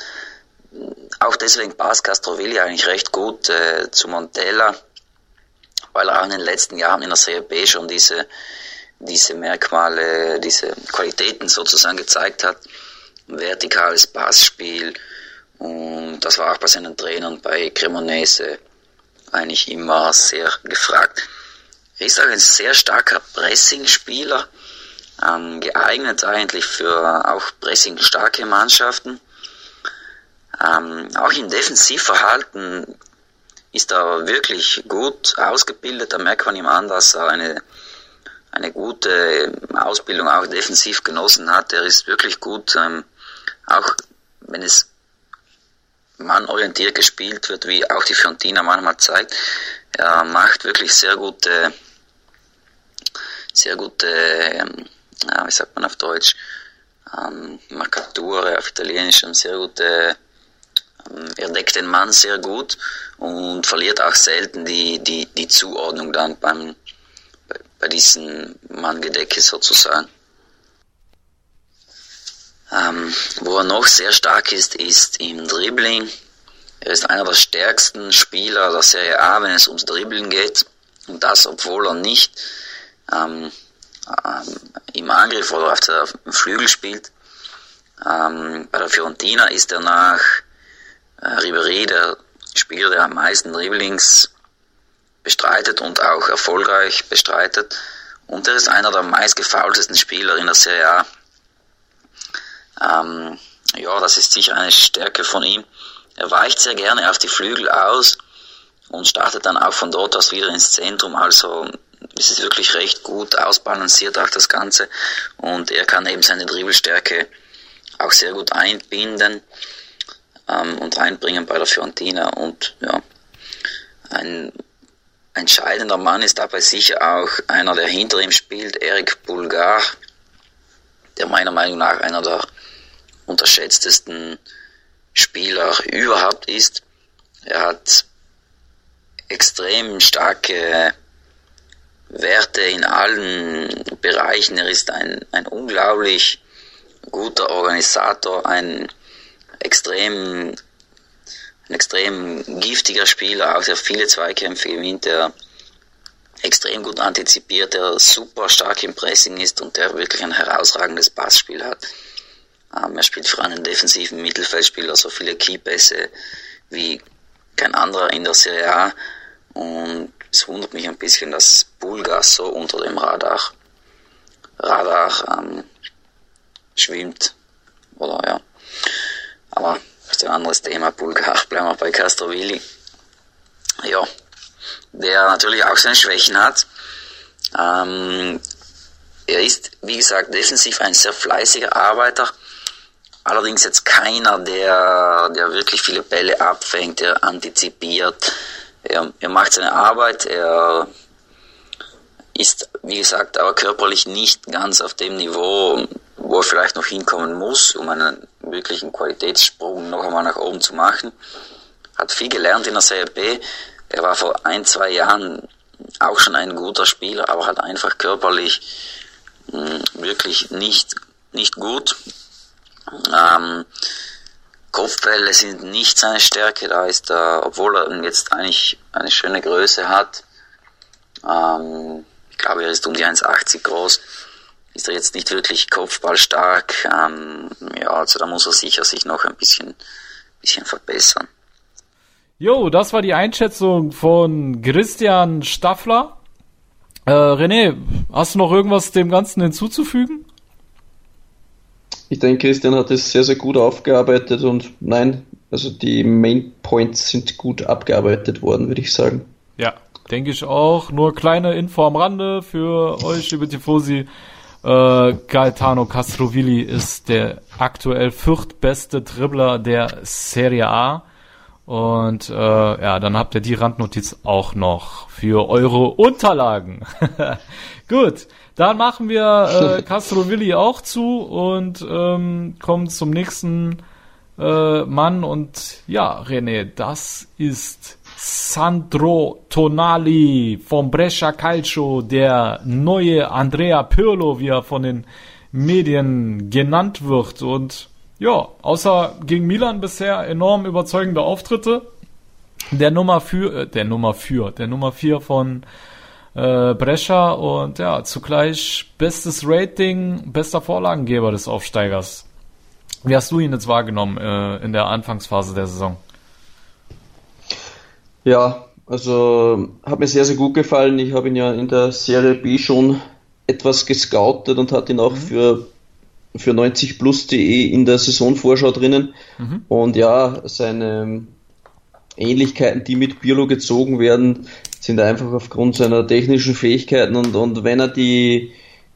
Auch deswegen passt Castrovilli eigentlich recht gut äh, zu Montella, weil er auch in den letzten Jahren in der Serie B schon diese, diese Merkmale, diese Qualitäten sozusagen gezeigt hat. Vertikales Passspiel und das war auch bei seinen Trainern bei Cremonese eigentlich immer sehr gefragt. Er ist auch ein sehr starker Pressing-Spieler, ähm, geeignet eigentlich für auch pressing-starke Mannschaften. Ähm, auch im Defensivverhalten ist er wirklich gut ausgebildet. Da merkt man ihm an, dass er eine, eine gute Ausbildung auch defensiv genossen hat. Er ist wirklich gut, ähm, auch wenn es mannorientiert gespielt wird, wie auch die Fiorentina manchmal zeigt. Er macht wirklich sehr gute, sehr gute, ähm, ja, wie sagt man auf Deutsch, ähm, Markature auf Italienisch, und sehr gute, ähm, er deckt den Mann sehr gut und verliert auch selten die, die, die Zuordnung dann beim, bei, diesem Manngedecke sozusagen. Ähm, wo er noch sehr stark ist, ist im Dribbling. Er ist einer der stärksten Spieler der Serie A, wenn es ums Dribbeln geht. Und das, obwohl er nicht ähm, ähm, im Angriff oder auf der Flügel spielt. Ähm, bei der Fiorentina ist er nach äh, Ribéry der Spieler, der am meisten Dribblings bestreitet und auch erfolgreich bestreitet. Und er ist einer der meistgefaultesten Spieler in der Serie A. Ähm, ja, das ist sicher eine Stärke von ihm. Er weicht sehr gerne auf die Flügel aus und startet dann auch von dort aus wieder ins Zentrum. Also es ist wirklich recht gut ausbalanciert auch das Ganze und er kann eben seine Dribbelstärke auch sehr gut einbinden ähm, und einbringen bei der Fiorentina und ja, ein entscheidender Mann ist dabei sicher auch einer, der hinter ihm spielt, Eric Bulgar, der meiner Meinung nach einer der unterschätztesten Spieler überhaupt ist. Er hat extrem starke Werte in allen Bereichen. Er ist ein, ein unglaublich guter Organisator, ein extrem, ein extrem giftiger Spieler, auch sehr viele Zweikämpfe gewinnt, der extrem gut antizipiert, der super stark im Pressing ist und der wirklich ein herausragendes Passspiel hat. Ähm, er spielt für einen defensiven Mittelfeldspieler so viele Keypässe wie kein anderer in der Serie A und es wundert mich ein bisschen, dass Bulgas so unter dem Radar, Radar ähm, schwimmt. Oder ja. Aber ist ein anderes Thema. Bulgar, bleiben wir bei Castrovilli. Ja, der natürlich auch seine Schwächen hat. Ähm, er ist, wie gesagt, defensiv ein sehr fleißiger Arbeiter. Allerdings jetzt keiner, der, der wirklich viele Bälle abfängt, der antizipiert, er, er macht seine Arbeit, er ist, wie gesagt, aber körperlich nicht ganz auf dem Niveau, wo er vielleicht noch hinkommen muss, um einen wirklichen Qualitätssprung noch einmal nach oben zu machen. Hat viel gelernt in der Serie B. Er war vor ein, zwei Jahren auch schon ein guter Spieler, aber hat einfach körperlich mh, hm, wirklich nicht, nicht gut. Ähm, Kopfbälle sind nicht seine Stärke, da ist er, obwohl er jetzt eigentlich eine schöne Größe hat, ähm, ich glaube, er ist um die 1,80 groß, ist er jetzt nicht wirklich kopfballstark, ähm, ja, also da muss er sicher sich noch ein bisschen, bisschen verbessern. Jo, das war die Einschätzung von Christian Staffler. Äh, René, hast du noch irgendwas dem Ganzen hinzuzufügen? Ich denke, Christian hat es sehr, sehr gut aufgearbeitet und nein, also die Main Points sind gut abgearbeitet worden, würde ich sagen. Ja, denke ich auch. Nur kleine Info am Rande für euch, liebe Tifosi. Äh, Gaetano Castrovilli ist der aktuell viertbeste Dribbler der Serie A. Und äh, ja, dann habt ihr die Randnotiz auch noch für eure Unterlagen. Gut, dann machen wir äh, Castrovilli auch zu und ähm, kommen zum nächsten äh, Mann. Und ja, René, das ist Sandro Tonali vom Brescia Calcio, der neue Andrea Pirlo, wie er von den Medien genannt wird. Und ja, außer gegen Milan bisher enorm überzeugende Auftritte. Der Nummer für, äh, der Nummer für, der Nummer vier von äh, Brescia und ja, zugleich bestes Rating, bester Vorlagengeber des Aufsteigers. Wie hast du ihn jetzt wahrgenommen äh, in der Anfangsphase der Saison? Ja, also hat mir sehr, sehr gut gefallen. Ich habe ihn ja in der Serie B schon etwas gescoutet und hat ihn auch mhm. für, für 90plus.de in der Saisonvorschau drinnen. Mhm. Und ja, seine Ähnlichkeiten, die mit Birlo gezogen werden, sind einfach aufgrund seiner technischen Fähigkeiten und, und wenn er die,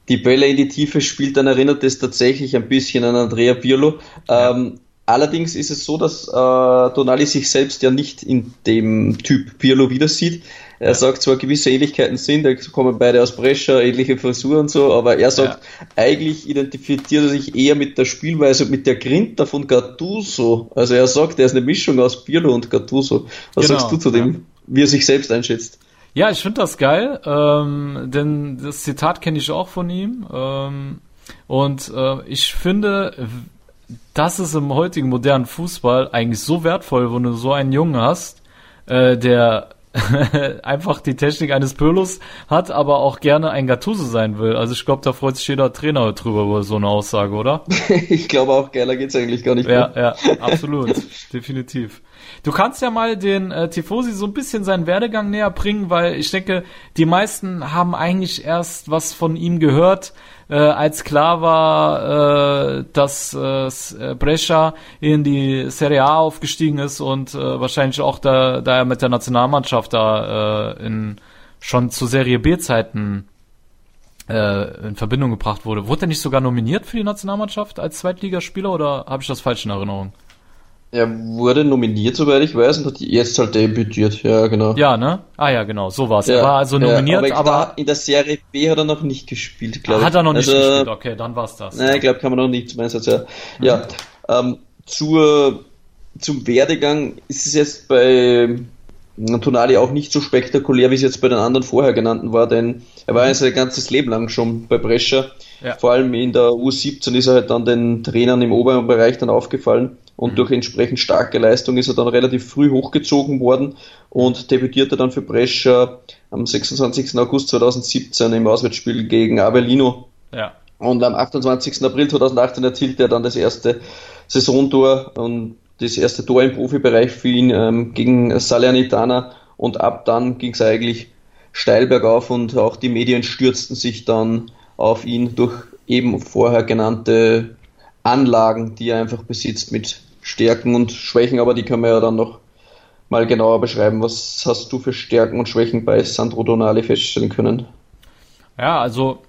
die Bälle in die Tiefe spielt, dann erinnert es tatsächlich ein bisschen an Andrea Pirlo. Ähm, allerdings ist es so, dass äh, Donali sich selbst ja nicht in dem Typ Pirlo wieder sieht. Er sagt zwar gewisse Ähnlichkeiten sind, da kommen beide aus Brescia, ähnliche Frisur und so, aber er sagt, ja. eigentlich identifiziert er sich eher mit der Spielweise und mit der Grinta von Gattuso. Also er sagt, er ist eine Mischung aus Pirlo und Gattuso. Was genau. sagst du zu dem? wie er sich selbst einschätzt. Ja, ich finde das geil, ähm, denn das Zitat kenne ich auch von ihm. Ähm, und äh, ich finde, das ist im heutigen modernen Fußball eigentlich so wertvoll, wenn du so einen Jungen hast, äh, der einfach die Technik eines Pölos hat, aber auch gerne ein Gattuso sein will. Also ich glaube, da freut sich jeder Trainer drüber über so eine Aussage, oder? ich glaube auch, geiler geht's eigentlich gar nicht mehr. Ja, ja, absolut, definitiv. Du kannst ja mal den äh, Tifosi so ein bisschen seinen Werdegang näher bringen, weil ich denke, die meisten haben eigentlich erst was von ihm gehört, äh, als klar war, äh, dass äh, Brescia in die Serie A aufgestiegen ist und äh, wahrscheinlich auch da, da er mit der Nationalmannschaft da äh, in schon zu Serie B Zeiten äh, in Verbindung gebracht wurde. Wurde er nicht sogar nominiert für die Nationalmannschaft als Zweitligaspieler oder habe ich das falsch in Erinnerung? Er wurde nominiert, soweit ich weiß, und hat jetzt halt debütiert, ja, genau. Ja, ne? Ah ja, genau, so war's. Ja, er war also nominiert, ja, aber, aber in der Serie B hat er noch nicht gespielt, glaube ich. Hat er noch nicht also, gespielt, okay, dann war's das. Nein, ich glaube, kann man noch nicht zum Einsatz, ja. Mhm. Ja, ähm, zur, zum Werdegang ist es jetzt bei Tonali auch nicht so spektakulär, wie es jetzt bei den anderen vorher genannten war, denn er war ja sein ganzes Leben lang schon bei Brescia. Ja. Vor allem in der U17 ist er halt dann den Trainern im oberen Bereich dann aufgefallen und mhm. durch entsprechend starke Leistung ist er dann relativ früh hochgezogen worden und debütierte dann für Brescia am 26. August 2017 im Auswärtsspiel gegen Avellino. Ja. Und am 28. April 2018 erzielte er dann das erste Saisontor und das erste Tor im Profibereich für ihn ähm, gegen Salernitana und ab dann ging es eigentlich steil bergauf und auch die Medien stürzten sich dann auf ihn durch eben vorher genannte Anlagen, die er einfach besitzt mit Stärken und Schwächen, aber die können wir ja dann noch mal genauer beschreiben. Was hast du für Stärken und Schwächen bei Sandro Donali feststellen können? Ja, also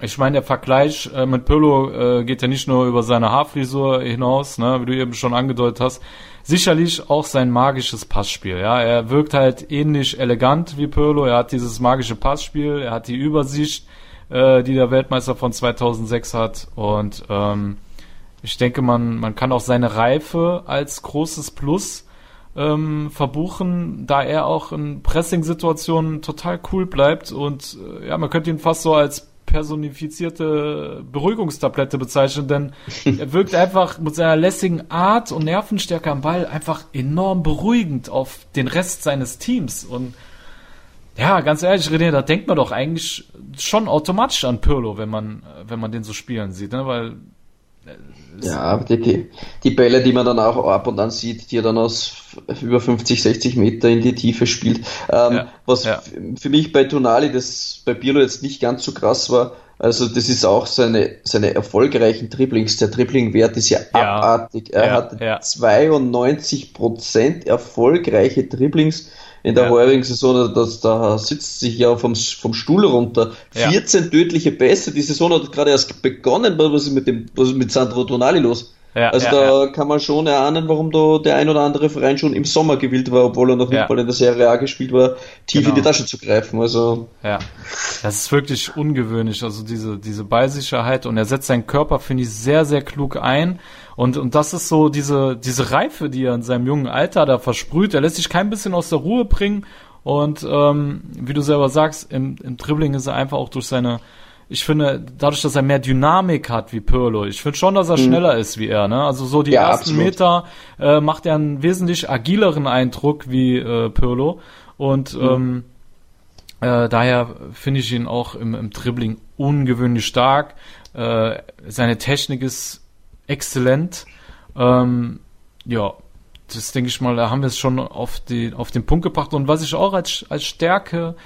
ich meine, der Vergleich äh, mit Pirlo äh, geht ja nicht nur über seine Haarfrisur hinaus, ne, wie du eben schon angedeutet hast. Sicherlich auch sein magisches Passspiel. Ja, er wirkt halt ähnlich elegant wie Pirlo. Er hat dieses magische Passspiel, er hat die Übersicht, äh, die der Weltmeister von 2006 hat. Und ähm, ich denke, man man kann auch seine Reife als großes Plus ähm, verbuchen, da er auch in Pressing-Situationen total cool bleibt und äh, ja, man könnte ihn fast so als personifizierte Beruhigungstablette bezeichnen, denn er wirkt einfach mit seiner lässigen Art und Nervenstärke am Ball einfach enorm beruhigend auf den Rest seines Teams. Und ja, ganz ehrlich, René, da denkt man doch eigentlich schon automatisch an Pirlo, wenn man, wenn man den so spielen sieht, ne? Weil ja, die, die, die Bälle, die man dann auch ab und an sieht, die er dann aus über 50, 60 Meter in die Tiefe spielt. Ähm, ja, was ja. für mich bei Tonali, das bei Pirlo jetzt nicht ganz so krass war, also das ist auch seine, seine erfolgreichen Dribblings. Der Dribbling-Wert ist ja, ja abartig. Er hat 92% erfolgreiche Dribblings in der ja. heurigen Saison, das, da sitzt sich ja vom, vom Stuhl runter. Ja. 14 tödliche Pässe, die Saison hat gerade erst begonnen, was ist mit dem, was ist mit Sandro Tonali los? Ja, also ja, da ja. kann man schon erahnen, warum da der ein oder andere Verein schon im Sommer gewillt war, obwohl er noch nicht mal in der Serie A gespielt war, tief genau. in die Tasche zu greifen. Also ja, das ist wirklich ungewöhnlich. Also diese diese Beisicherheit und er setzt seinen Körper finde ich sehr sehr klug ein und und das ist so diese diese Reife, die er in seinem jungen Alter da versprüht. Er lässt sich kein bisschen aus der Ruhe bringen und ähm, wie du selber sagst, im, im Dribbling ist er einfach auch durch seine ich finde, dadurch, dass er mehr Dynamik hat wie Pirlo, ich finde schon, dass er mhm. schneller ist wie er. Ne? Also so die ja, ersten absolut. Meter äh, macht er einen wesentlich agileren Eindruck wie äh, Pirlo. Und mhm. ähm, äh, daher finde ich ihn auch im, im Dribbling ungewöhnlich stark. Äh, seine Technik ist exzellent. Ähm, ja, das denke ich mal, da haben wir es schon auf, die, auf den Punkt gebracht. Und was ich auch als, als Stärke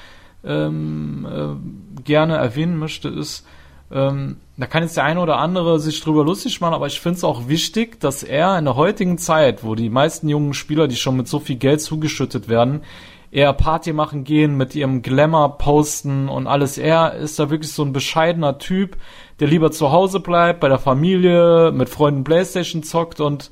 ähm, äh, gerne erwähnen möchte, ist, ähm, da kann jetzt der eine oder andere sich drüber lustig machen, aber ich finde es auch wichtig, dass er in der heutigen Zeit, wo die meisten jungen Spieler, die schon mit so viel Geld zugeschüttet werden, eher Party machen gehen, mit ihrem Glamour posten und alles. Er ist da wirklich so ein bescheidener Typ, der lieber zu Hause bleibt, bei der Familie, mit Freunden Playstation zockt und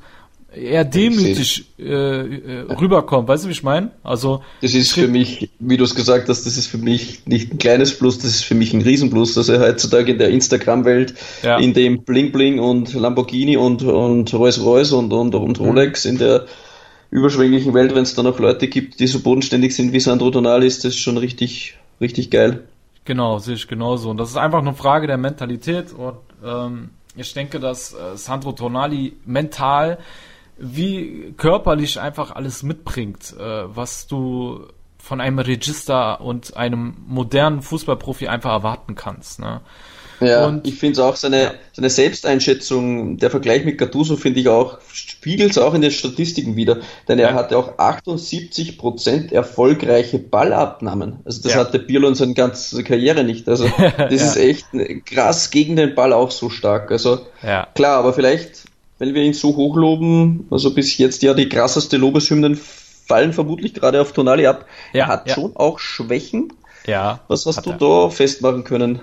eher demütig äh, äh, rüberkommt. Weißt du, wie ich meine? Also das ist für mich, wie du es gesagt hast, das ist für mich nicht ein kleines Plus, das ist für mich ein Riesenplus, dass er heutzutage in der Instagram-Welt, ja. in dem Bling Bling und Lamborghini und, und Rolls Royce und, und, und mhm. Rolex in der überschwänglichen Welt, wenn es da noch Leute gibt, die so bodenständig sind wie Sandro Tonali, ist das schon richtig, richtig geil. Genau, sehe ich genauso. Und das ist einfach eine Frage der Mentalität und ähm, ich denke, dass äh, Sandro Tonali mental wie körperlich einfach alles mitbringt, äh, was du von einem Register und einem modernen Fußballprofi einfach erwarten kannst. Ne? Ja, und, ich finde es auch seine, ja. seine Selbsteinschätzung, der Vergleich mit Gattuso finde ich auch, spiegelt es auch in den Statistiken wieder, denn er ja. hatte auch 78% erfolgreiche Ballabnahmen. Also das ja. hatte Pirlo in seiner ganzen Karriere nicht. Also das ist echt krass gegen den Ball auch so stark. Also klar, aber vielleicht, wenn wir ihn so hochloben, also bis jetzt ja die krasseste Lobeshymnen fallen vermutlich gerade auf Tonali ab. er hat schon auch Schwächen. Ja. Was hast du da festmachen können?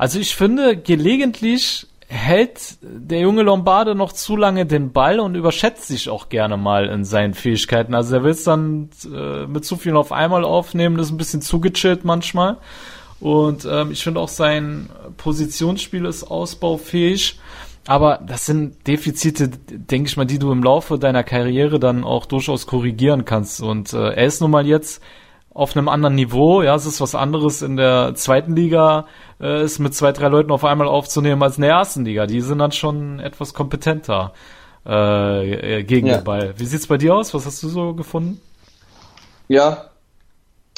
Also ich finde, gelegentlich hält der junge Lombarde noch zu lange den Ball und überschätzt sich auch gerne mal in seinen Fähigkeiten. Also er will es dann äh, mit zu viel auf einmal aufnehmen, ist ein bisschen zugechillt manchmal. Und ähm, ich finde auch sein Positionsspiel ist ausbaufähig. Aber das sind Defizite, denke ich mal, die du im Laufe deiner Karriere dann auch durchaus korrigieren kannst. Und äh, er ist nun mal jetzt auf einem anderen Niveau. Ja, es ist was anderes in der zweiten Liga, äh, es mit zwei, drei Leuten auf einmal aufzunehmen als in der ersten Liga. Die sind dann schon etwas kompetenter äh, äh gegen ja. den Ball. Wie sieht's bei dir aus? Was hast du so gefunden? Ja,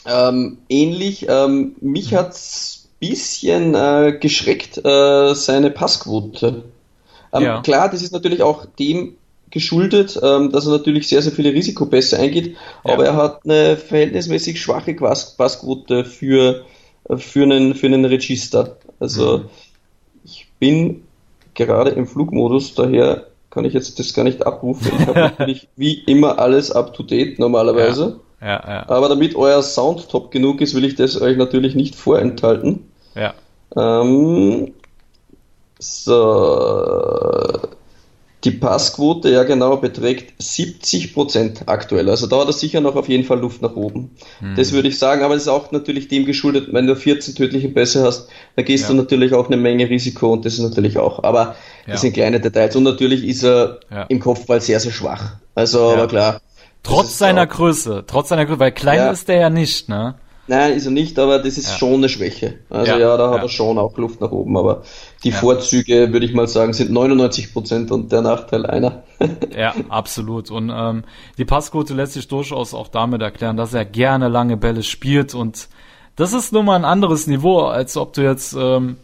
ähm, ähnlich. Ähm, mich hat's bisschen äh, geschreckt, äh, seine Passquote. Ähm, ja. Klar, das ist natürlich auch dem geschuldet, ähm, dass er natürlich sehr, sehr viele Risikopässe eingeht, ja. aber er hat eine verhältnismäßig schwache Passquote für, für, einen, für einen Register. Also mhm. ich bin gerade im Flugmodus, daher kann ich jetzt das gar nicht abrufen. Ich habe natürlich wie immer alles up to date normalerweise. Ja. Ja, ja. Aber damit euer Sound top genug ist, will ich das euch natürlich nicht vorenthalten. Ja. Ähm, so, die Passquote, ja genau, beträgt 70 Prozent aktuell. Also da hat er sicher noch auf jeden Fall Luft nach oben. Mhm. Das würde ich sagen, aber es ist auch natürlich dem geschuldet, wenn du 14 tödliche Pässe hast, da gehst ja. du natürlich auch eine Menge Risiko und das ist natürlich auch. Aber ja. das sind kleine Details. Und natürlich ist er ja. im Kopfball sehr, sehr schwach. Also, aber klar. Trotz seiner Größe, trotz seiner Größe, weil klein ist der ja nicht, ne? Nein, ist er nicht, aber das ist ja. schon eine Schwäche. Also ja, ja da hat ja. er schon auch Luft nach oben, aber die Vorzüge, würde ich mal sagen, sind 99 Prozent und der Nachteil einer. ja, absolut. Und ähm, die Passquote lässt sich durchaus auch damit erklären, dass er gerne lange Bälle spielt und das ist nun mal ein anderes Niveau, als ob du jetzt ähm,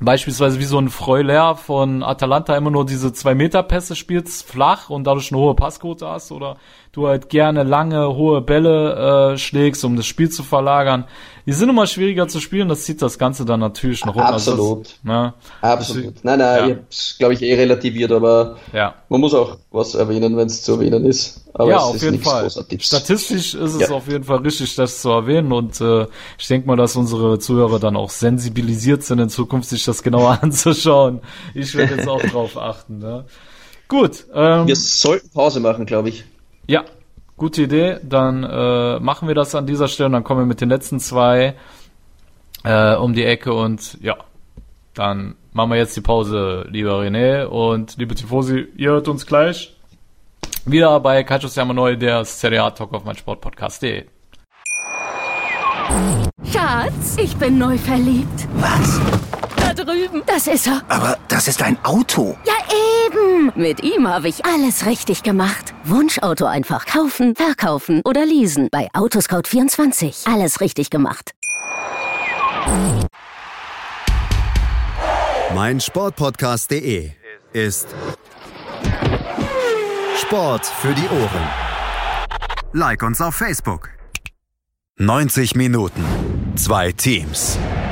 beispielsweise wie so ein Freuler von Atalanta immer nur diese zwei Meter Pässe spielst, flach und dadurch eine hohe Passquote hast oder du halt gerne lange, hohe Bälle äh, schlägst, um das Spiel zu verlagern. Die sind immer schwieriger zu spielen, das zieht das Ganze dann natürlich noch runter. Absolut. Das, ne? Absolut. Nein, nein, ja. ich hab's, glaube ich, eh relativiert, aber ja. man muss auch was erwähnen, wenn es zu erwähnen ist. Aber ja, auf jeden Fall. Statistisch ist es ja. auf jeden Fall richtig, das zu erwähnen und äh, ich denke mal, dass unsere Zuhörer dann auch sensibilisiert sind, in Zukunft sich das genauer anzuschauen. Ich werde jetzt auch drauf achten. Ne? Gut. Ähm, Wir sollten Pause machen, glaube ich. Ja, gute Idee. Dann äh, machen wir das an dieser Stelle und dann kommen wir mit den letzten zwei äh, um die Ecke und ja, dann machen wir jetzt die Pause, lieber René und liebe Tifosi, ihr hört uns gleich wieder bei Calcio Siamo Neu, der Serie A Talk auf mein Sportpodcast.de. Schatz, ich bin neu verliebt. Was? Drüben. Das ist er. Aber das ist ein Auto. Ja, eben. Mit ihm habe ich alles richtig gemacht. Wunschauto einfach kaufen, verkaufen oder leasen. Bei Autoscout24. Alles richtig gemacht. Mein Sportpodcast.de ist Sport für die Ohren. Like uns auf Facebook. 90 Minuten. Zwei Teams.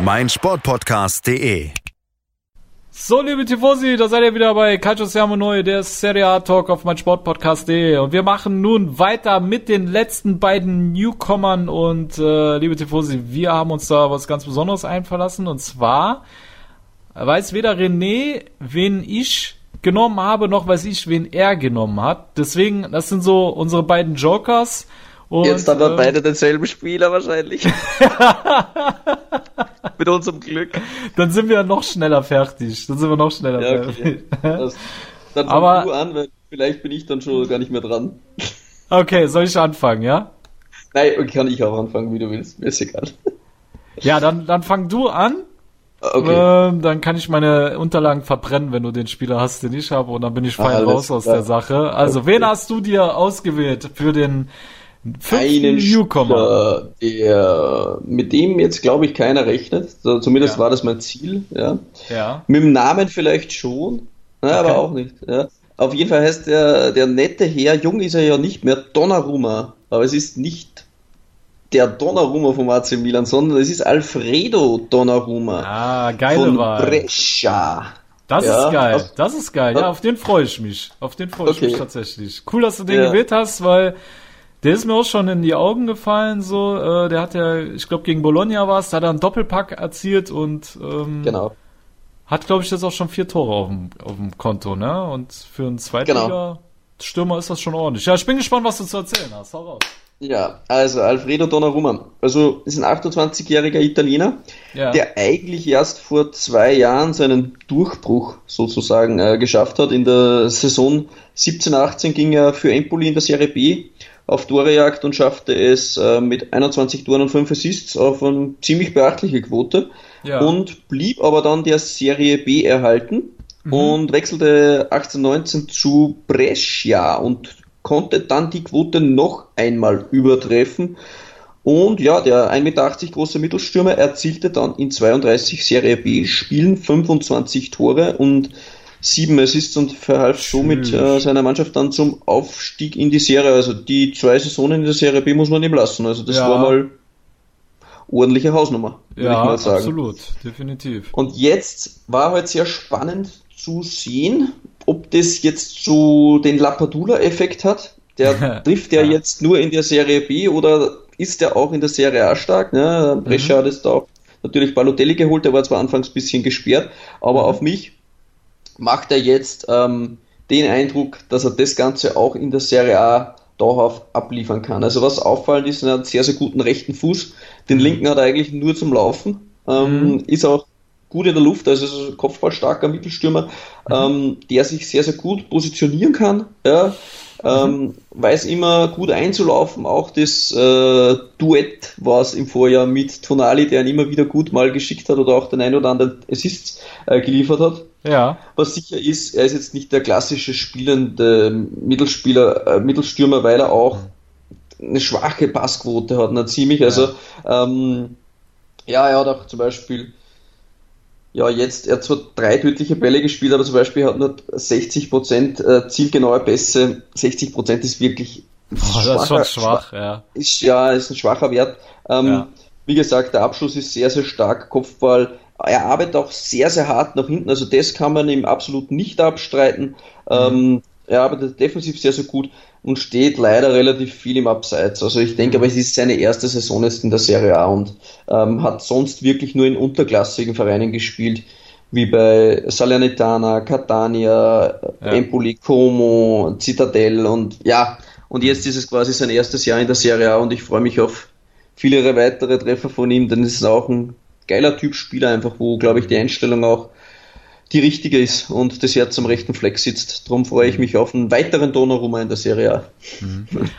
meinsportpodcast.de. So, liebe Tifosi, da seid ihr wieder bei Calcio Siamo Neu, der Serie A Talk auf meinsportpodcast.de und wir machen nun weiter mit den letzten beiden Newcomern und äh, liebe Tifosi, wir haben uns da was ganz Besonderes einverlassen und zwar weiß weder René, wen ich genommen habe, noch weiß ich, wen er genommen hat. Deswegen, das sind so unsere beiden Jokers Und, Jetzt haben wir äh, beide denselben Spieler wahrscheinlich. Mit unserem Glück. Dann sind wir noch schneller fertig. Dann sind wir noch schneller Ja, okay. fertig. Dann fang Aber- du an, weil vielleicht bin ich dann schon gar nicht mehr dran. Okay, soll ich anfangen, ja? Nein, okay, kann ich auch anfangen, wie du willst. Mir ist egal. Ja, dann, dann fang du an. Okay. Ähm, dann kann ich meine Unterlagen verbrennen, wenn du den Spieler hast, den ich habe, und dann bin ich fein Alles raus aus klar. der Sache. Also, wen hast du dir ausgewählt für den einen Newcomer? Spieler, der, mit dem jetzt glaube ich keiner rechnet. Zumindest Ja. war das mein Ziel. Ja. Ja. Mit dem Namen vielleicht schon, na, aber Okay. auch nicht. Ja. Auf jeden Fall heißt der, der nette Herr, jung ist er ja nicht mehr, Donnarumma. Aber es ist nicht der Donnarumma vom AC Milan, sondern es ist Alfredo Donnarumma Ah, geile von Wahl. Brescia. Das Ja, ist geil. auf- Das ist geil. Ja, auf den freue ich mich. Auf den freue ich Okay. mich tatsächlich. Cool, dass du den Ja. gewählt hast, weil der ist mir auch schon in die Augen gefallen. So, äh, der hat ja, ich glaube gegen Bologna war es, da hat er einen Doppelpack erzielt und ähm, Genau. hat, glaube ich, jetzt auch schon vier Tore auf dem, auf dem Konto, ne? Und für einen Genau. Zweitliga-Stürmer ist das schon ordentlich. Ja, ich bin gespannt, was du zu erzählen hast. Hau raus. Ja, also Alfredo Donnarumma. Also ist ein 28-jähriger Italiener, Ja. der eigentlich erst vor zwei Jahren seinen Durchbruch sozusagen äh, geschafft hat. In der Saison 17-18 ging er für Empoli in der Serie B auf Torejagd und schaffte es äh, mit 21 Toren und 5 Assists auf eine ziemlich beachtliche Quote Ja. und blieb aber dann der Serie B erhalten und wechselte 18-19 zu Brescia und konnte dann die Quote noch einmal übertreffen. Und ja, der 1,80 Meter große Mittelstürmer erzielte dann in 32 Serie B Spielen 25 Tore und 7 Assists und verhalf somit äh, seiner Mannschaft dann zum Aufstieg in die Serie. Also die zwei Saisonen in der Serie B muss man ihm lassen. Also das Ja. war mal ordentliche Hausnummer, würde ja, ich mal sagen. absolut. Definitiv. Und jetzt war halt sehr spannend zu sehen, ob das jetzt so den Lapadula-Effekt hat. Der trifft ja, jetzt nur in der Serie B oder ist der auch in der Serie A stark? Ne? Brescia hat es da auch natürlich Balotelli geholt, der war zwar anfangs ein bisschen gesperrt, aber auf mich macht er jetzt ähm, den Eindruck, dass er das Ganze auch in der Serie A dauerhaft abliefern kann. Also was auffallend ist, er hat einen sehr, sehr guten rechten Fuß. Den linken hat er eigentlich nur zum Laufen. Ähm, Ist auch gut in der Luft, also ist ein kopfballstarker Mittelstürmer, ähm, der sich sehr, sehr gut positionieren kann. Ja. Ähm, weiß immer gut einzulaufen, auch das äh, Duett, was im Vorjahr mit Tonali, der ihn immer wieder gut mal geschickt hat oder auch den ein oder anderen Assist äh, geliefert hat. Ja. Was sicher ist, er ist jetzt nicht der klassische spielende Mittelspieler, äh, Mittelstürmer, weil er auch eine schwache Passquote hat, na ziemlich. Also ähm, ja, er hat auch zum Beispiel ja jetzt, er hat zwar drei tödliche Bälle gespielt, aber zum Beispiel hat nur 60% äh, zielgenaue Pässe. 60% ist wirklich Boah, das ist schon schwach, ja. ist ja ist ein schwacher Wert. Ähm, Ja. Wie gesagt, der Abschluss ist sehr, sehr stark. Kopfball. Er arbeitet auch sehr, sehr hart nach hinten. Also das kann man ihm absolut nicht abstreiten. Ähm, er arbeitet defensiv sehr, sehr gut und steht leider relativ viel im Abseits. Also ich denke, aber es ist seine erste Saison jetzt in der Serie A und ähm, hat sonst wirklich nur in unterklassigen Vereinen gespielt, wie bei Salernitana, Catania, Ja. Empoli, Como, Citadel und ja, und jetzt ist es quasi sein erstes Jahr in der Serie A und ich freue mich auf viele weitere Treffer von ihm, denn es ist auch ein geiler Typ Spieler einfach, wo glaube ich die Einstellung auch die richtige ist und das Herz am rechten Fleck sitzt. Darum freue ich mich auf einen weiteren Donnarumma in der Serie A.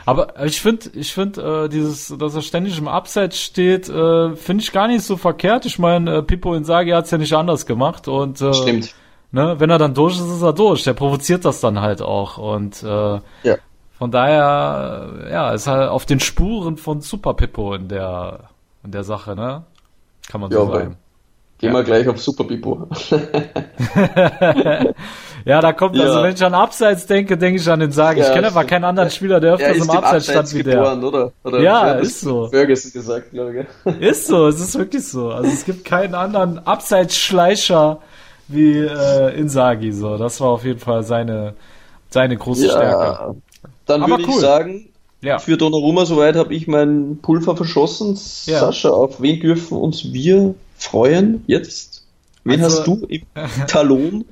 Aber ich finde, ich finde, äh, dieses, dass er ständig im Abseits steht, äh, finde ich gar nicht so verkehrt. Ich meine, äh, Pippo Inzaghi hat es ja nicht anders gemacht und äh, Stimmt. Ne, wenn er dann durch ist, ist er durch. Der provoziert das dann halt auch und äh, Ja. von daher, ja, ist halt auf den Spuren von Super Pippo in der in der Sache, ne? Kann man so Ja, sagen. Gehen wir gleich auf Super Pipo. Ja, da kommt, also Ja. wenn ich an Abseits denke, denke ich an den Sag. ich Ja, kenne aber keinen anderen Spieler, der Er öfters im Abseits stand wie der. oder? oder Ja, ist so. Ferguson gesagt, glaube ich. Ist so, es ist wirklich so. Also es gibt keinen anderen Abseitsschleicher wie äh, Inzaghi so. Das war auf jeden Fall seine seine große Stärke. Ja, dann Aber würde cool. ich sagen, Ja. für Donnarumma soweit habe ich mein Pulver verschossen. Ja. Sascha, auf wen dürfen uns wir freuen jetzt? Wen Also- hast du im Talon?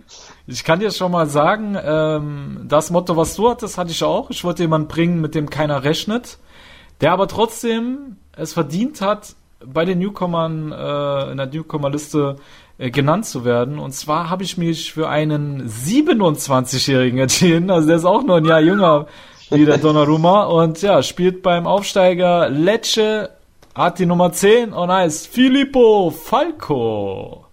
Ich kann dir schon mal sagen, ähm, das Motto, was du hattest, hatte ich auch. Ich wollte jemanden bringen, mit dem keiner rechnet, der aber trotzdem es verdient hat, bei den Newcomern äh, in der Newcomer-Liste äh, genannt zu werden. Und zwar habe ich mich für einen 27-Jährigen entschieden. Also der ist auch nur ein Jahr jünger wie der Donnarumma. Und ja, spielt beim Aufsteiger Lecce, hat die Nummer 10 und heißt Filippo Falco.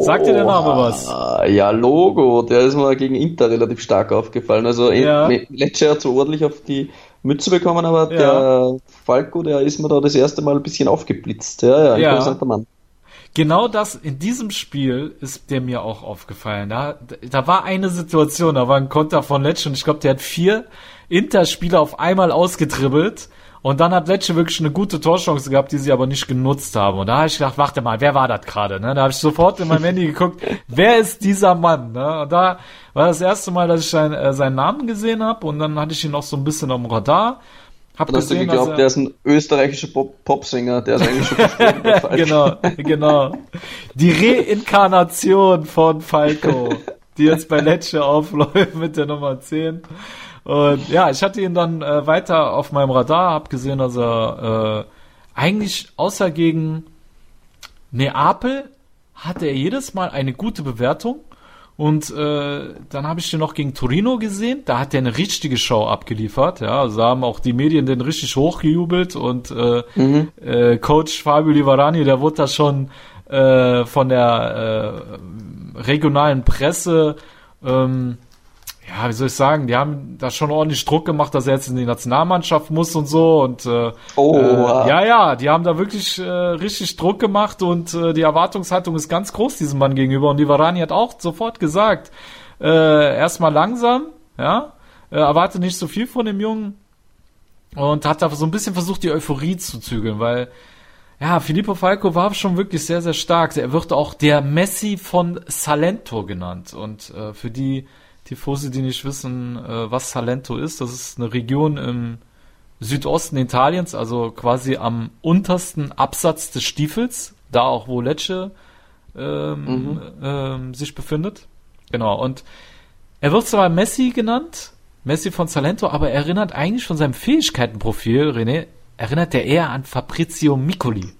Sagt dir der Name was? Ja, Logo, der ist mir gegen Inter relativ stark aufgefallen. Also ja. Lecce hat so ordentlich auf die Mütze bekommen, aber ja. der Falco, der ist mir da das erste Mal ein bisschen aufgeblitzt. Ja, ja, interessanter Mann. Genau das, in diesem Spiel ist der mir auch aufgefallen. Da, da war eine Situation, da war ein Konter von Lecce und ich glaube, der hat vier Inter-Spieler auf einmal ausgetribbelt und dann hat Lecce wirklich eine gute Torchance gehabt, die sie aber nicht genutzt haben. Und da habe ich gedacht, warte mal, wer war das gerade? Ne? Da habe ich sofort in mein Handy geguckt, wer ist dieser Mann? Ne? Und da war das erste Mal, dass ich sein, äh, seinen Namen gesehen habe und dann hatte ich ihn noch so ein bisschen am Radar. Hab und gesehen, hast du geglaubt, er, der ist ein österreichischer Pop Popsänger, der ist eigentlich schon verstorben. genau, genau. Die Reinkarnation von Falco, die jetzt bei Lecce aufläuft mit der Nummer 10. Und ja, ich hatte ihn dann äh, weiter auf meinem Radar, hab gesehen, dass er äh, eigentlich außer gegen Neapel hatte er jedes Mal eine gute Bewertung. Und äh, dann habe ich den noch gegen Torino gesehen. Da hat er eine richtige Show abgeliefert. Ja, also haben auch die Medien den richtig hochgejubelt und äh, mhm. äh, Coach Fabio Livarani, der wurde da schon äh, von der äh, regionalen Presse ähm, ja, wie soll ich sagen, die haben da schon ordentlich Druck gemacht, dass er jetzt in die Nationalmannschaft muss und so und äh, oh, äh, ja, ja, die haben da wirklich äh, richtig Druck gemacht und äh, die Erwartungshaltung ist ganz groß diesem Mann gegenüber und die Varani hat auch sofort gesagt, äh, erstmal langsam, ja, äh, erwarte nicht so viel von dem Jungen und hat da so ein bisschen versucht, die Euphorie zu zügeln, weil ja, Filippo Falco war schon wirklich sehr, sehr stark. Er wird auch der Messi von Salento genannt und äh, für die Tifosi, die nicht wissen, äh, was Salento ist, das ist eine Region im Südosten Italiens, also quasi am untersten Absatz des Stiefels, da auch wo Lecce ähm, mhm. ähm, sich befindet. Genau, und er wird zwar Messi genannt, Messi von Salento, aber er erinnert eigentlich von seinem Fähigkeitenprofil, René, erinnert er eher an Fabrizio Miccoli.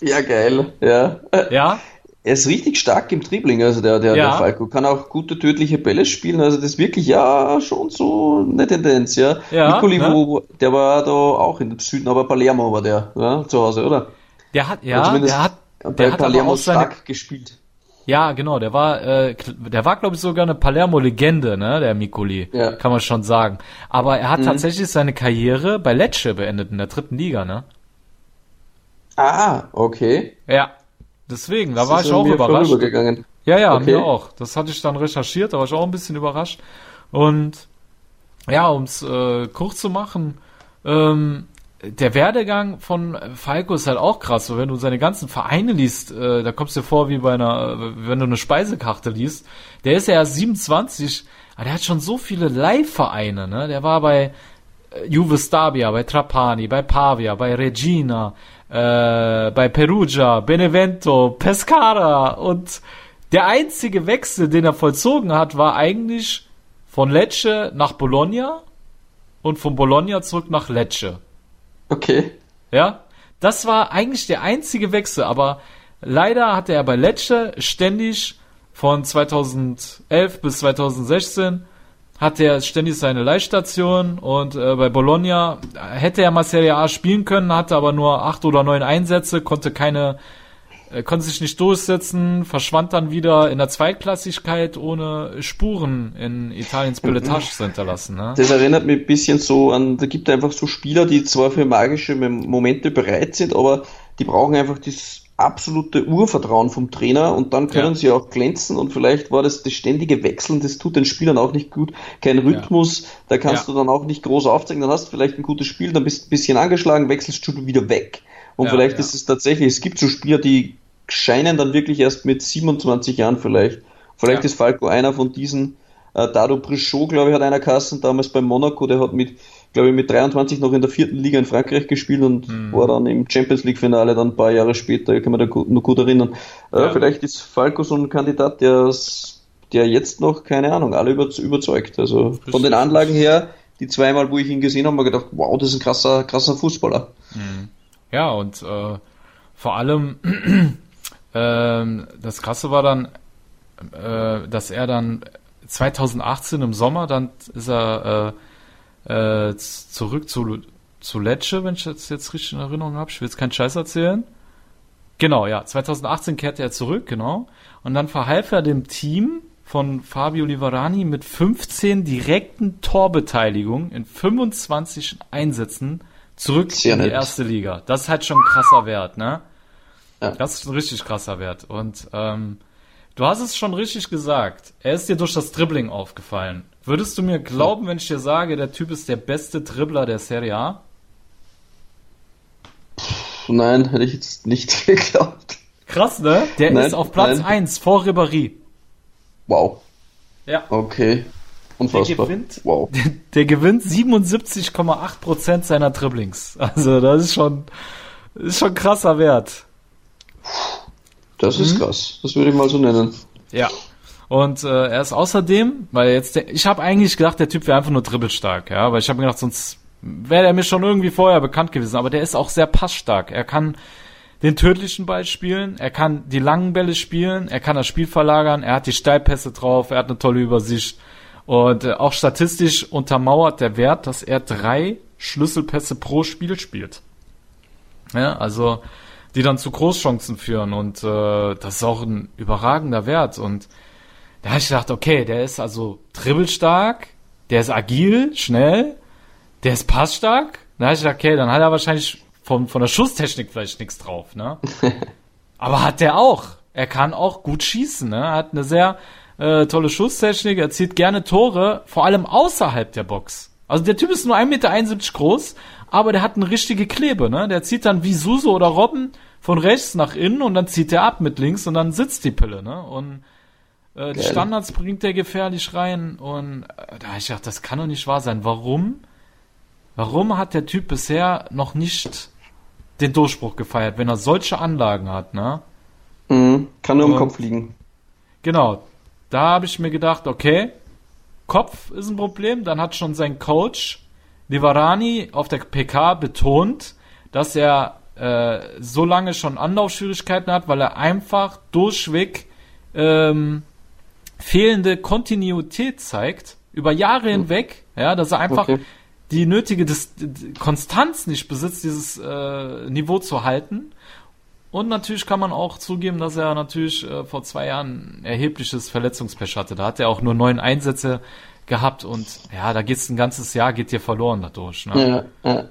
Ja, geil, ja. Ja? Er ist richtig stark im Dribbling, also der, der, ja. der Falco. Kann auch gute tödliche Bälle spielen, also das ist wirklich, ja, schon so eine Tendenz, ja. ja Nicoli, ne? wo, der war da auch in Süden, aber Palermo war der, ja, zu Hause, oder? Der hat, ja, der hat, der hat Palermo stark seine... gespielt. Ja, genau, der war, äh, der war, glaube ich, sogar eine Palermo-Legende, ne, der Mikoli, ja. kann man schon sagen. Aber er hat mhm. tatsächlich seine Karriere bei Lecce beendet in der dritten Liga, ne? Ah, okay. Ja, Deswegen, da war ich auch überrascht. Ja, ja, okay. mir auch. Das hatte ich dann recherchiert, da war ich auch ein bisschen überrascht. Und ja, um es äh, kurz zu machen, ähm, der Werdegang von Falco ist halt auch krass. So, wenn du seine ganzen Vereine liest, äh, da kommst du dir vor wie bei einer, wenn du eine Speisekarte liest. Der ist ja erst 27, aber der hat schon so viele Live-Vereine. Ne? Der war bei äh, Juve Stabia, bei Trapani, bei Pavia, bei Regina, äh, bei Perugia, Benevento, Pescara und der einzige Wechsel, den er vollzogen hat, war eigentlich von Lecce nach Bologna und von Bologna zurück nach Lecce. Okay. Ja, das war eigentlich der einzige Wechsel, aber leider hatte er bei Lecce ständig von 2011 bis 2016 hatte er ständig seine Leihstation und äh, bei Bologna hätte er mal Serie A spielen können, hatte aber nur acht oder neun Einsätze, konnte keine, äh, konnte sich nicht durchsetzen, verschwand dann wieder in der Zweitklassigkeit ohne Spuren in Italiens Billetage zu hinterlassen. Ne? Das erinnert mich ein bisschen so an, da gibt es einfach so Spieler, die zwar für magische Momente bereit sind, aber die brauchen einfach das absolute Urvertrauen vom Trainer und dann können ja. sie auch glänzen und vielleicht war das das ständige Wechseln, das tut den Spielern auch nicht gut. Kein Rhythmus, ja. da kannst ja. du dann auch nicht groß aufzeigen, dann hast du vielleicht ein gutes Spiel, dann bist du ein bisschen angeschlagen, wechselst du wieder weg. Und vielleicht ist es tatsächlich, es gibt so Spieler, die scheinen dann wirklich erst mit 27 Jahren vielleicht. Vielleicht ist Falco einer von diesen, äh, Dado Brichot, glaube ich, hat einer Kassen damals bei Monaco, der hat mit glaube ich, mit 23 noch in der vierten Liga in Frankreich gespielt und mhm. war dann im Champions League Finale dann ein paar Jahre später, ich kann mich da noch gut erinnern. Äh, ja. Äh, vielleicht ist Falco so ein Kandidat, der, der jetzt noch, keine Ahnung, alle über, überzeugt. Also von den Anlagen her, die zweimal, wo ich ihn gesehen habe, habe ich gedacht, wow, das ist ein krasser, krasser Fußballer. Ja, und äh, vor allem ähm, das Krasse war dann, äh, dass er dann 2018 im Sommer, dann ist er äh, zurück zu, zu Lecce, wenn ich das jetzt richtig in Erinnerung habe. Ich will jetzt keinen Scheiß erzählen. Genau, ja. 2018 kehrte er zurück, genau. Und dann verhalf er dem Team von Fabio Livarani mit 15 direkten Torbeteiligungen in 25 Einsätzen zurück Sehr in die nett. erste Liga. Das ist halt schon ein krasser Wert, ne? Ja. Das ist ein richtig krasser Wert. Und ähm, du hast es schon richtig gesagt. Er ist dir durch das Dribbling aufgefallen. Würdest du mir glauben, wenn ich dir sage, der Typ ist der beste Dribbler der Serie A? Nein, hätte ich jetzt nicht geglaubt. Krass, ne? Der Nein, ist auf Platz nein. 1 vor Ribéry. Wow. Ja. Okay. Unfassbar. gewinnt. Wow. Der gewinnt 77,8% seiner Dribblings. Also das ist schon, ist schon krasser Wert. Das Mhm. ist krass. Das würde ich mal so nennen. Ja. Und äh, er ist außerdem, weil jetzt der, ich habe eigentlich gedacht, der Typ wäre einfach nur dribbelstark, ja, weil ich habe mir gedacht, sonst wäre er mir schon irgendwie vorher bekannt gewesen, aber der ist auch sehr passstark. Er kann den tödlichen Ball spielen, er kann die langen Bälle spielen, er kann das Spiel verlagern, er hat die Steilpässe drauf, er hat eine tolle Übersicht und äh, auch statistisch untermauert der Wert, dass er drei Schlüsselpässe pro Spiel spielt. Ja, also die dann zu Großchancen führen und äh, das ist auch ein überragender Wert und da habe ich gedacht, okay, der ist also dribbelstark, der ist agil, schnell, der ist passstark. Da habe ich gedacht, okay, dann hat er wahrscheinlich von, von der Schusstechnik vielleicht nichts drauf, ne? Aber hat der auch. Er kann auch gut schießen, ne? Er hat eine sehr äh, tolle Schusstechnik, er zieht gerne Tore, vor allem außerhalb der Box. Also der Typ ist nur 1,71 Meter groß, aber der hat eine richtige Klebe, ne? Der zieht dann wie Suso oder Robben von rechts nach innen und dann zieht er ab mit links und dann sitzt die Pille, ne? Und äh, die. Standards bringt er gefährlich rein und äh, da ich gedacht, das kann doch nicht wahr sein. Warum? Warum hat der Typ bisher noch nicht den Durchbruch gefeiert, wenn er solche Anlagen hat, ne? Mhm. Kann nur im Und- Kopf liegen. Genau. Da habe ich mir gedacht, okay, Kopf ist ein Problem. Dann hat schon sein Coach Livarani auf der PK betont, dass er äh, so lange schon Anlaufschwierigkeiten hat, weil er einfach durchweg ähm, fehlende Kontinuität zeigt über Jahre hinweg, ja, dass er einfach Okay. die nötige Dis D- Konstanz nicht besitzt, dieses äh, Niveau zu halten. Und natürlich kann man auch zugeben, dass er natürlich äh, vor zwei Jahren ein erhebliches Verletzungspech hatte. Da hat er auch nur neun Einsätze gehabt und ja, da geht's ein ganzes Jahr, geht dir verloren dadurch. Ne? Ja, ja.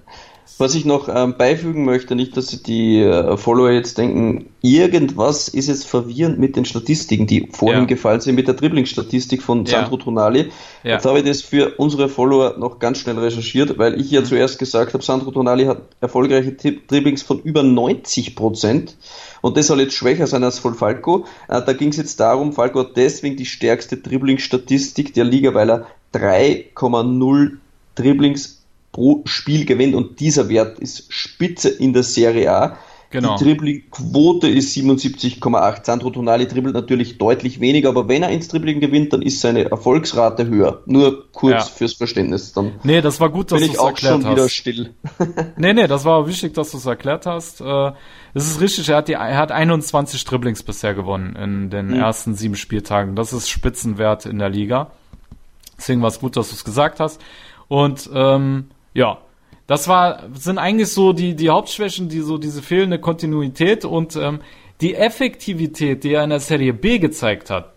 Was ich noch ähm, beifügen möchte, nicht, dass die äh, Follower jetzt denken, irgendwas ist jetzt verwirrend mit den Statistiken, die vorhin Ja. gefallen sind, mit der Dribbling-Statistik von Ja. Sandro Tonali. Ja. Jetzt habe ich das für unsere Follower noch ganz schnell recherchiert, weil ich Mhm. ja zuerst gesagt habe, Sandro Tonali hat erfolgreiche Dribblings von über 90 Prozent und das soll jetzt schwächer sein als von Falco. Äh, da ging es jetzt darum, Falco hat deswegen die stärkste Dribbling-Statistik der Liga, weil er 3,0 Dribblings pro Spiel gewinnt und dieser Wert ist spitze in der Serie A. Genau. Die Dribbling-Quote ist 77,8. Sandro Tonali dribbelt natürlich deutlich weniger, aber wenn er ins Dribbling gewinnt, dann ist seine Erfolgsrate höher. Nur kurz Ja. fürs Verständnis. Dann Nee, das war gut, dass bin du ich es auch erklärt schon wieder hast. still. Nee, nee, das war wichtig, dass du es erklärt hast. Äh, Es ist richtig, er hat, die, er hat 21 Dribblings bisher gewonnen in den ersten sieben Spieltagen. Das ist Spitzenwert in der Liga. Deswegen war es gut, dass du es gesagt hast. Und ähm, ja, das war sind eigentlich so die die Hauptschwächen, die so diese fehlende Kontinuität und ähm, die Effektivität, die er in der Serie B gezeigt hat.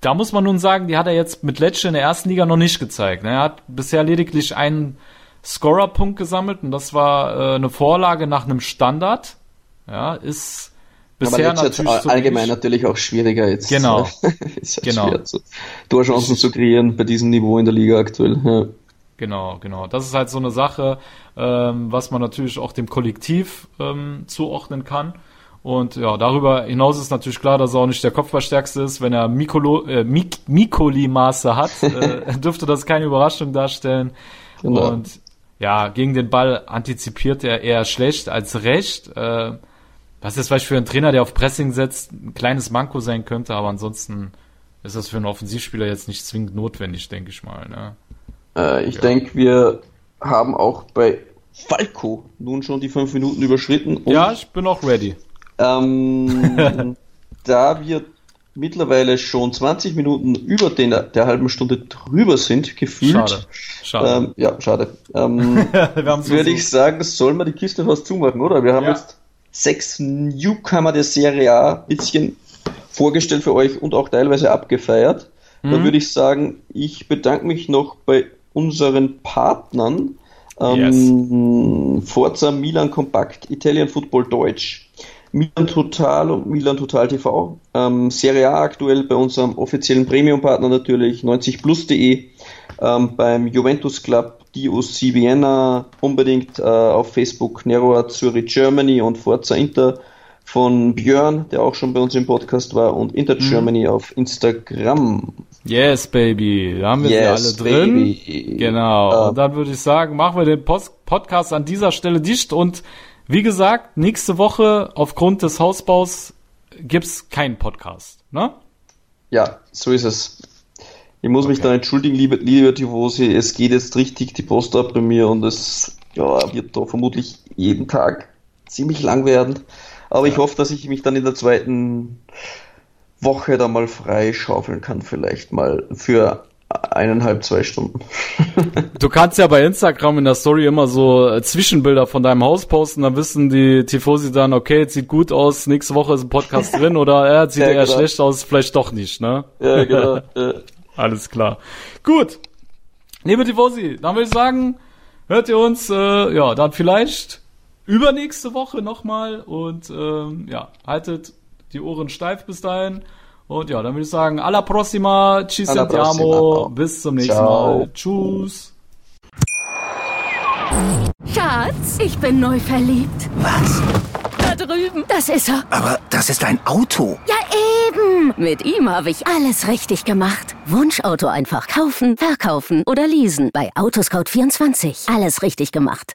Da muss man nun sagen, die hat er jetzt mit Lecce in der ersten Liga noch nicht gezeigt. ne? Er hat bisher lediglich einen Scorerpunkt gesammelt und das war äh, eine Vorlage nach einem Standard. Ja, ist bisher aber jetzt natürlich so allgemein wenig. natürlich auch schwieriger jetzt. Genau. ist halt Genau. schwer, zu, Torchancen zu kreieren bei diesem Niveau in der Liga aktuell. Ja. Genau, genau. Das ist halt so eine Sache, ähm, was man natürlich auch dem Kollektiv ähm, zuordnen kann. Und ja, darüber hinaus ist natürlich klar, dass er auch nicht der Kopfballstärkste ist. Wenn er Mikolo, äh, Mik Mikoli-Maße hat, äh, dürfte das keine Überraschung darstellen. Genau. Und ja, gegen den Ball antizipiert er eher schlecht als recht. Äh, was ist vielleicht für einen Trainer, der auf Pressing setzt, ein kleines Manko sein könnte, aber ansonsten ist das für einen Offensivspieler jetzt nicht zwingend notwendig, denke ich mal. Ne? Äh, ich ja. denke, wir haben auch bei Falco nun schon die fünf Minuten überschritten. ja, ich bin auch ready. Ähm, da wir mittlerweile schon 20 Minuten über den, der halben Stunde drüber sind, gefühlt. Schade. schade. Ähm, ja, schade. Ähm, würde ich sagen, soll man die Kiste fast zumachen, oder? Wir haben ja. jetzt sechs Newcomer der Serie A bisschen vorgestellt für euch und auch teilweise abgefeiert. Mhm. Da würde ich sagen, ich bedanke mich noch bei unseren Partnern. Ähm, yes. Forza Milan Kompakt, Italian Football Deutsch, Milan Total und Milan Total TV. Ähm, Serie A aktuell bei unserem offiziellen Premium-Partner natürlich 90plus.de, ähm, beim Juventus Club, DOC Vienna, unbedingt äh, auf Facebook Nero Zurich Germany und Forza Inter von Björn, der auch schon bei uns im Podcast war, und Inter mhm. Germany auf Instagram. Yes, baby. Da haben wir yes, sie alle drin. Baby. Genau. Uh, und dann würde ich sagen, machen wir den Post Podcast an dieser Stelle dicht und wie gesagt, nächste Woche aufgrund des Hausbaus gibt's keinen Podcast, ne? Ja, so ist es. Ich muss okay. mich dann entschuldigen, liebe, liebe Tifosi, es geht jetzt richtig die Post ab bei mir und es ja, wird da vermutlich jeden Tag ziemlich lang werden. Aber ja. ich hoffe, dass ich mich dann in der zweiten Woche da mal freischaufeln kann, vielleicht mal für eineinhalb, zwei Stunden. du kannst ja bei Instagram in der Story immer so äh, Zwischenbilder von deinem Haus posten, dann wissen die Tifosi dann, okay, sieht gut aus, nächste Woche ist ein Podcast drin oder er äh, sieht ja, eher genau. schlecht aus, vielleicht doch nicht, ne? Ja, genau. Ja. Alles klar. Gut. Liebe Tifosi, dann würde ich sagen, hört ihr uns, äh, ja, dann vielleicht übernächste Woche nochmal und ähm, ja, haltet die Ohren steif bis dahin. Und ja, dann würde ich sagen, alla prossima, ci sentiamo, bis zum nächsten Ciao. Mal. Tschüss. Schatz, ich bin neu verliebt. Was? Da drüben. Das ist er. Aber das ist ein Auto. Ja, eben. Mit ihm habe ich alles richtig gemacht. Wunschauto einfach kaufen, verkaufen oder leasen. Bei Autoscout24. Alles richtig gemacht.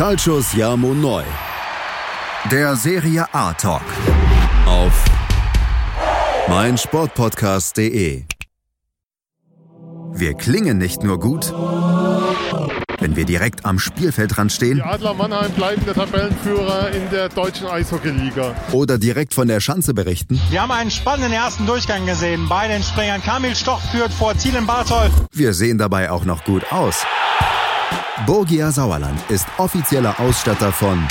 Calcius Jamo Neu. Der Serie A Talk. Auf meinsportpodcast.de. Wir klingen nicht nur gut, wenn wir direkt am Spielfeldrand stehen. Die Adler Mannheim bleiben der Tabellenführer in der deutschen Eishockeyliga. Oder direkt von der Schanze berichten. Wir haben einen spannenden ersten Durchgang gesehen. Bei den Springern Kamil Stoch führt vor Zielen Bartol. Wir sehen dabei auch noch gut aus. Borgia Sauerland ist offizieller Ausstatter von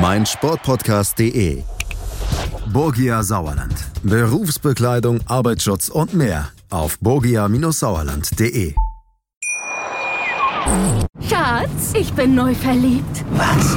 meinsportpodcast.de. Borgia Sauerland. Berufsbekleidung, Arbeitsschutz und mehr auf borgia-sauerland.de. Schatz, ich bin neu verliebt. Was?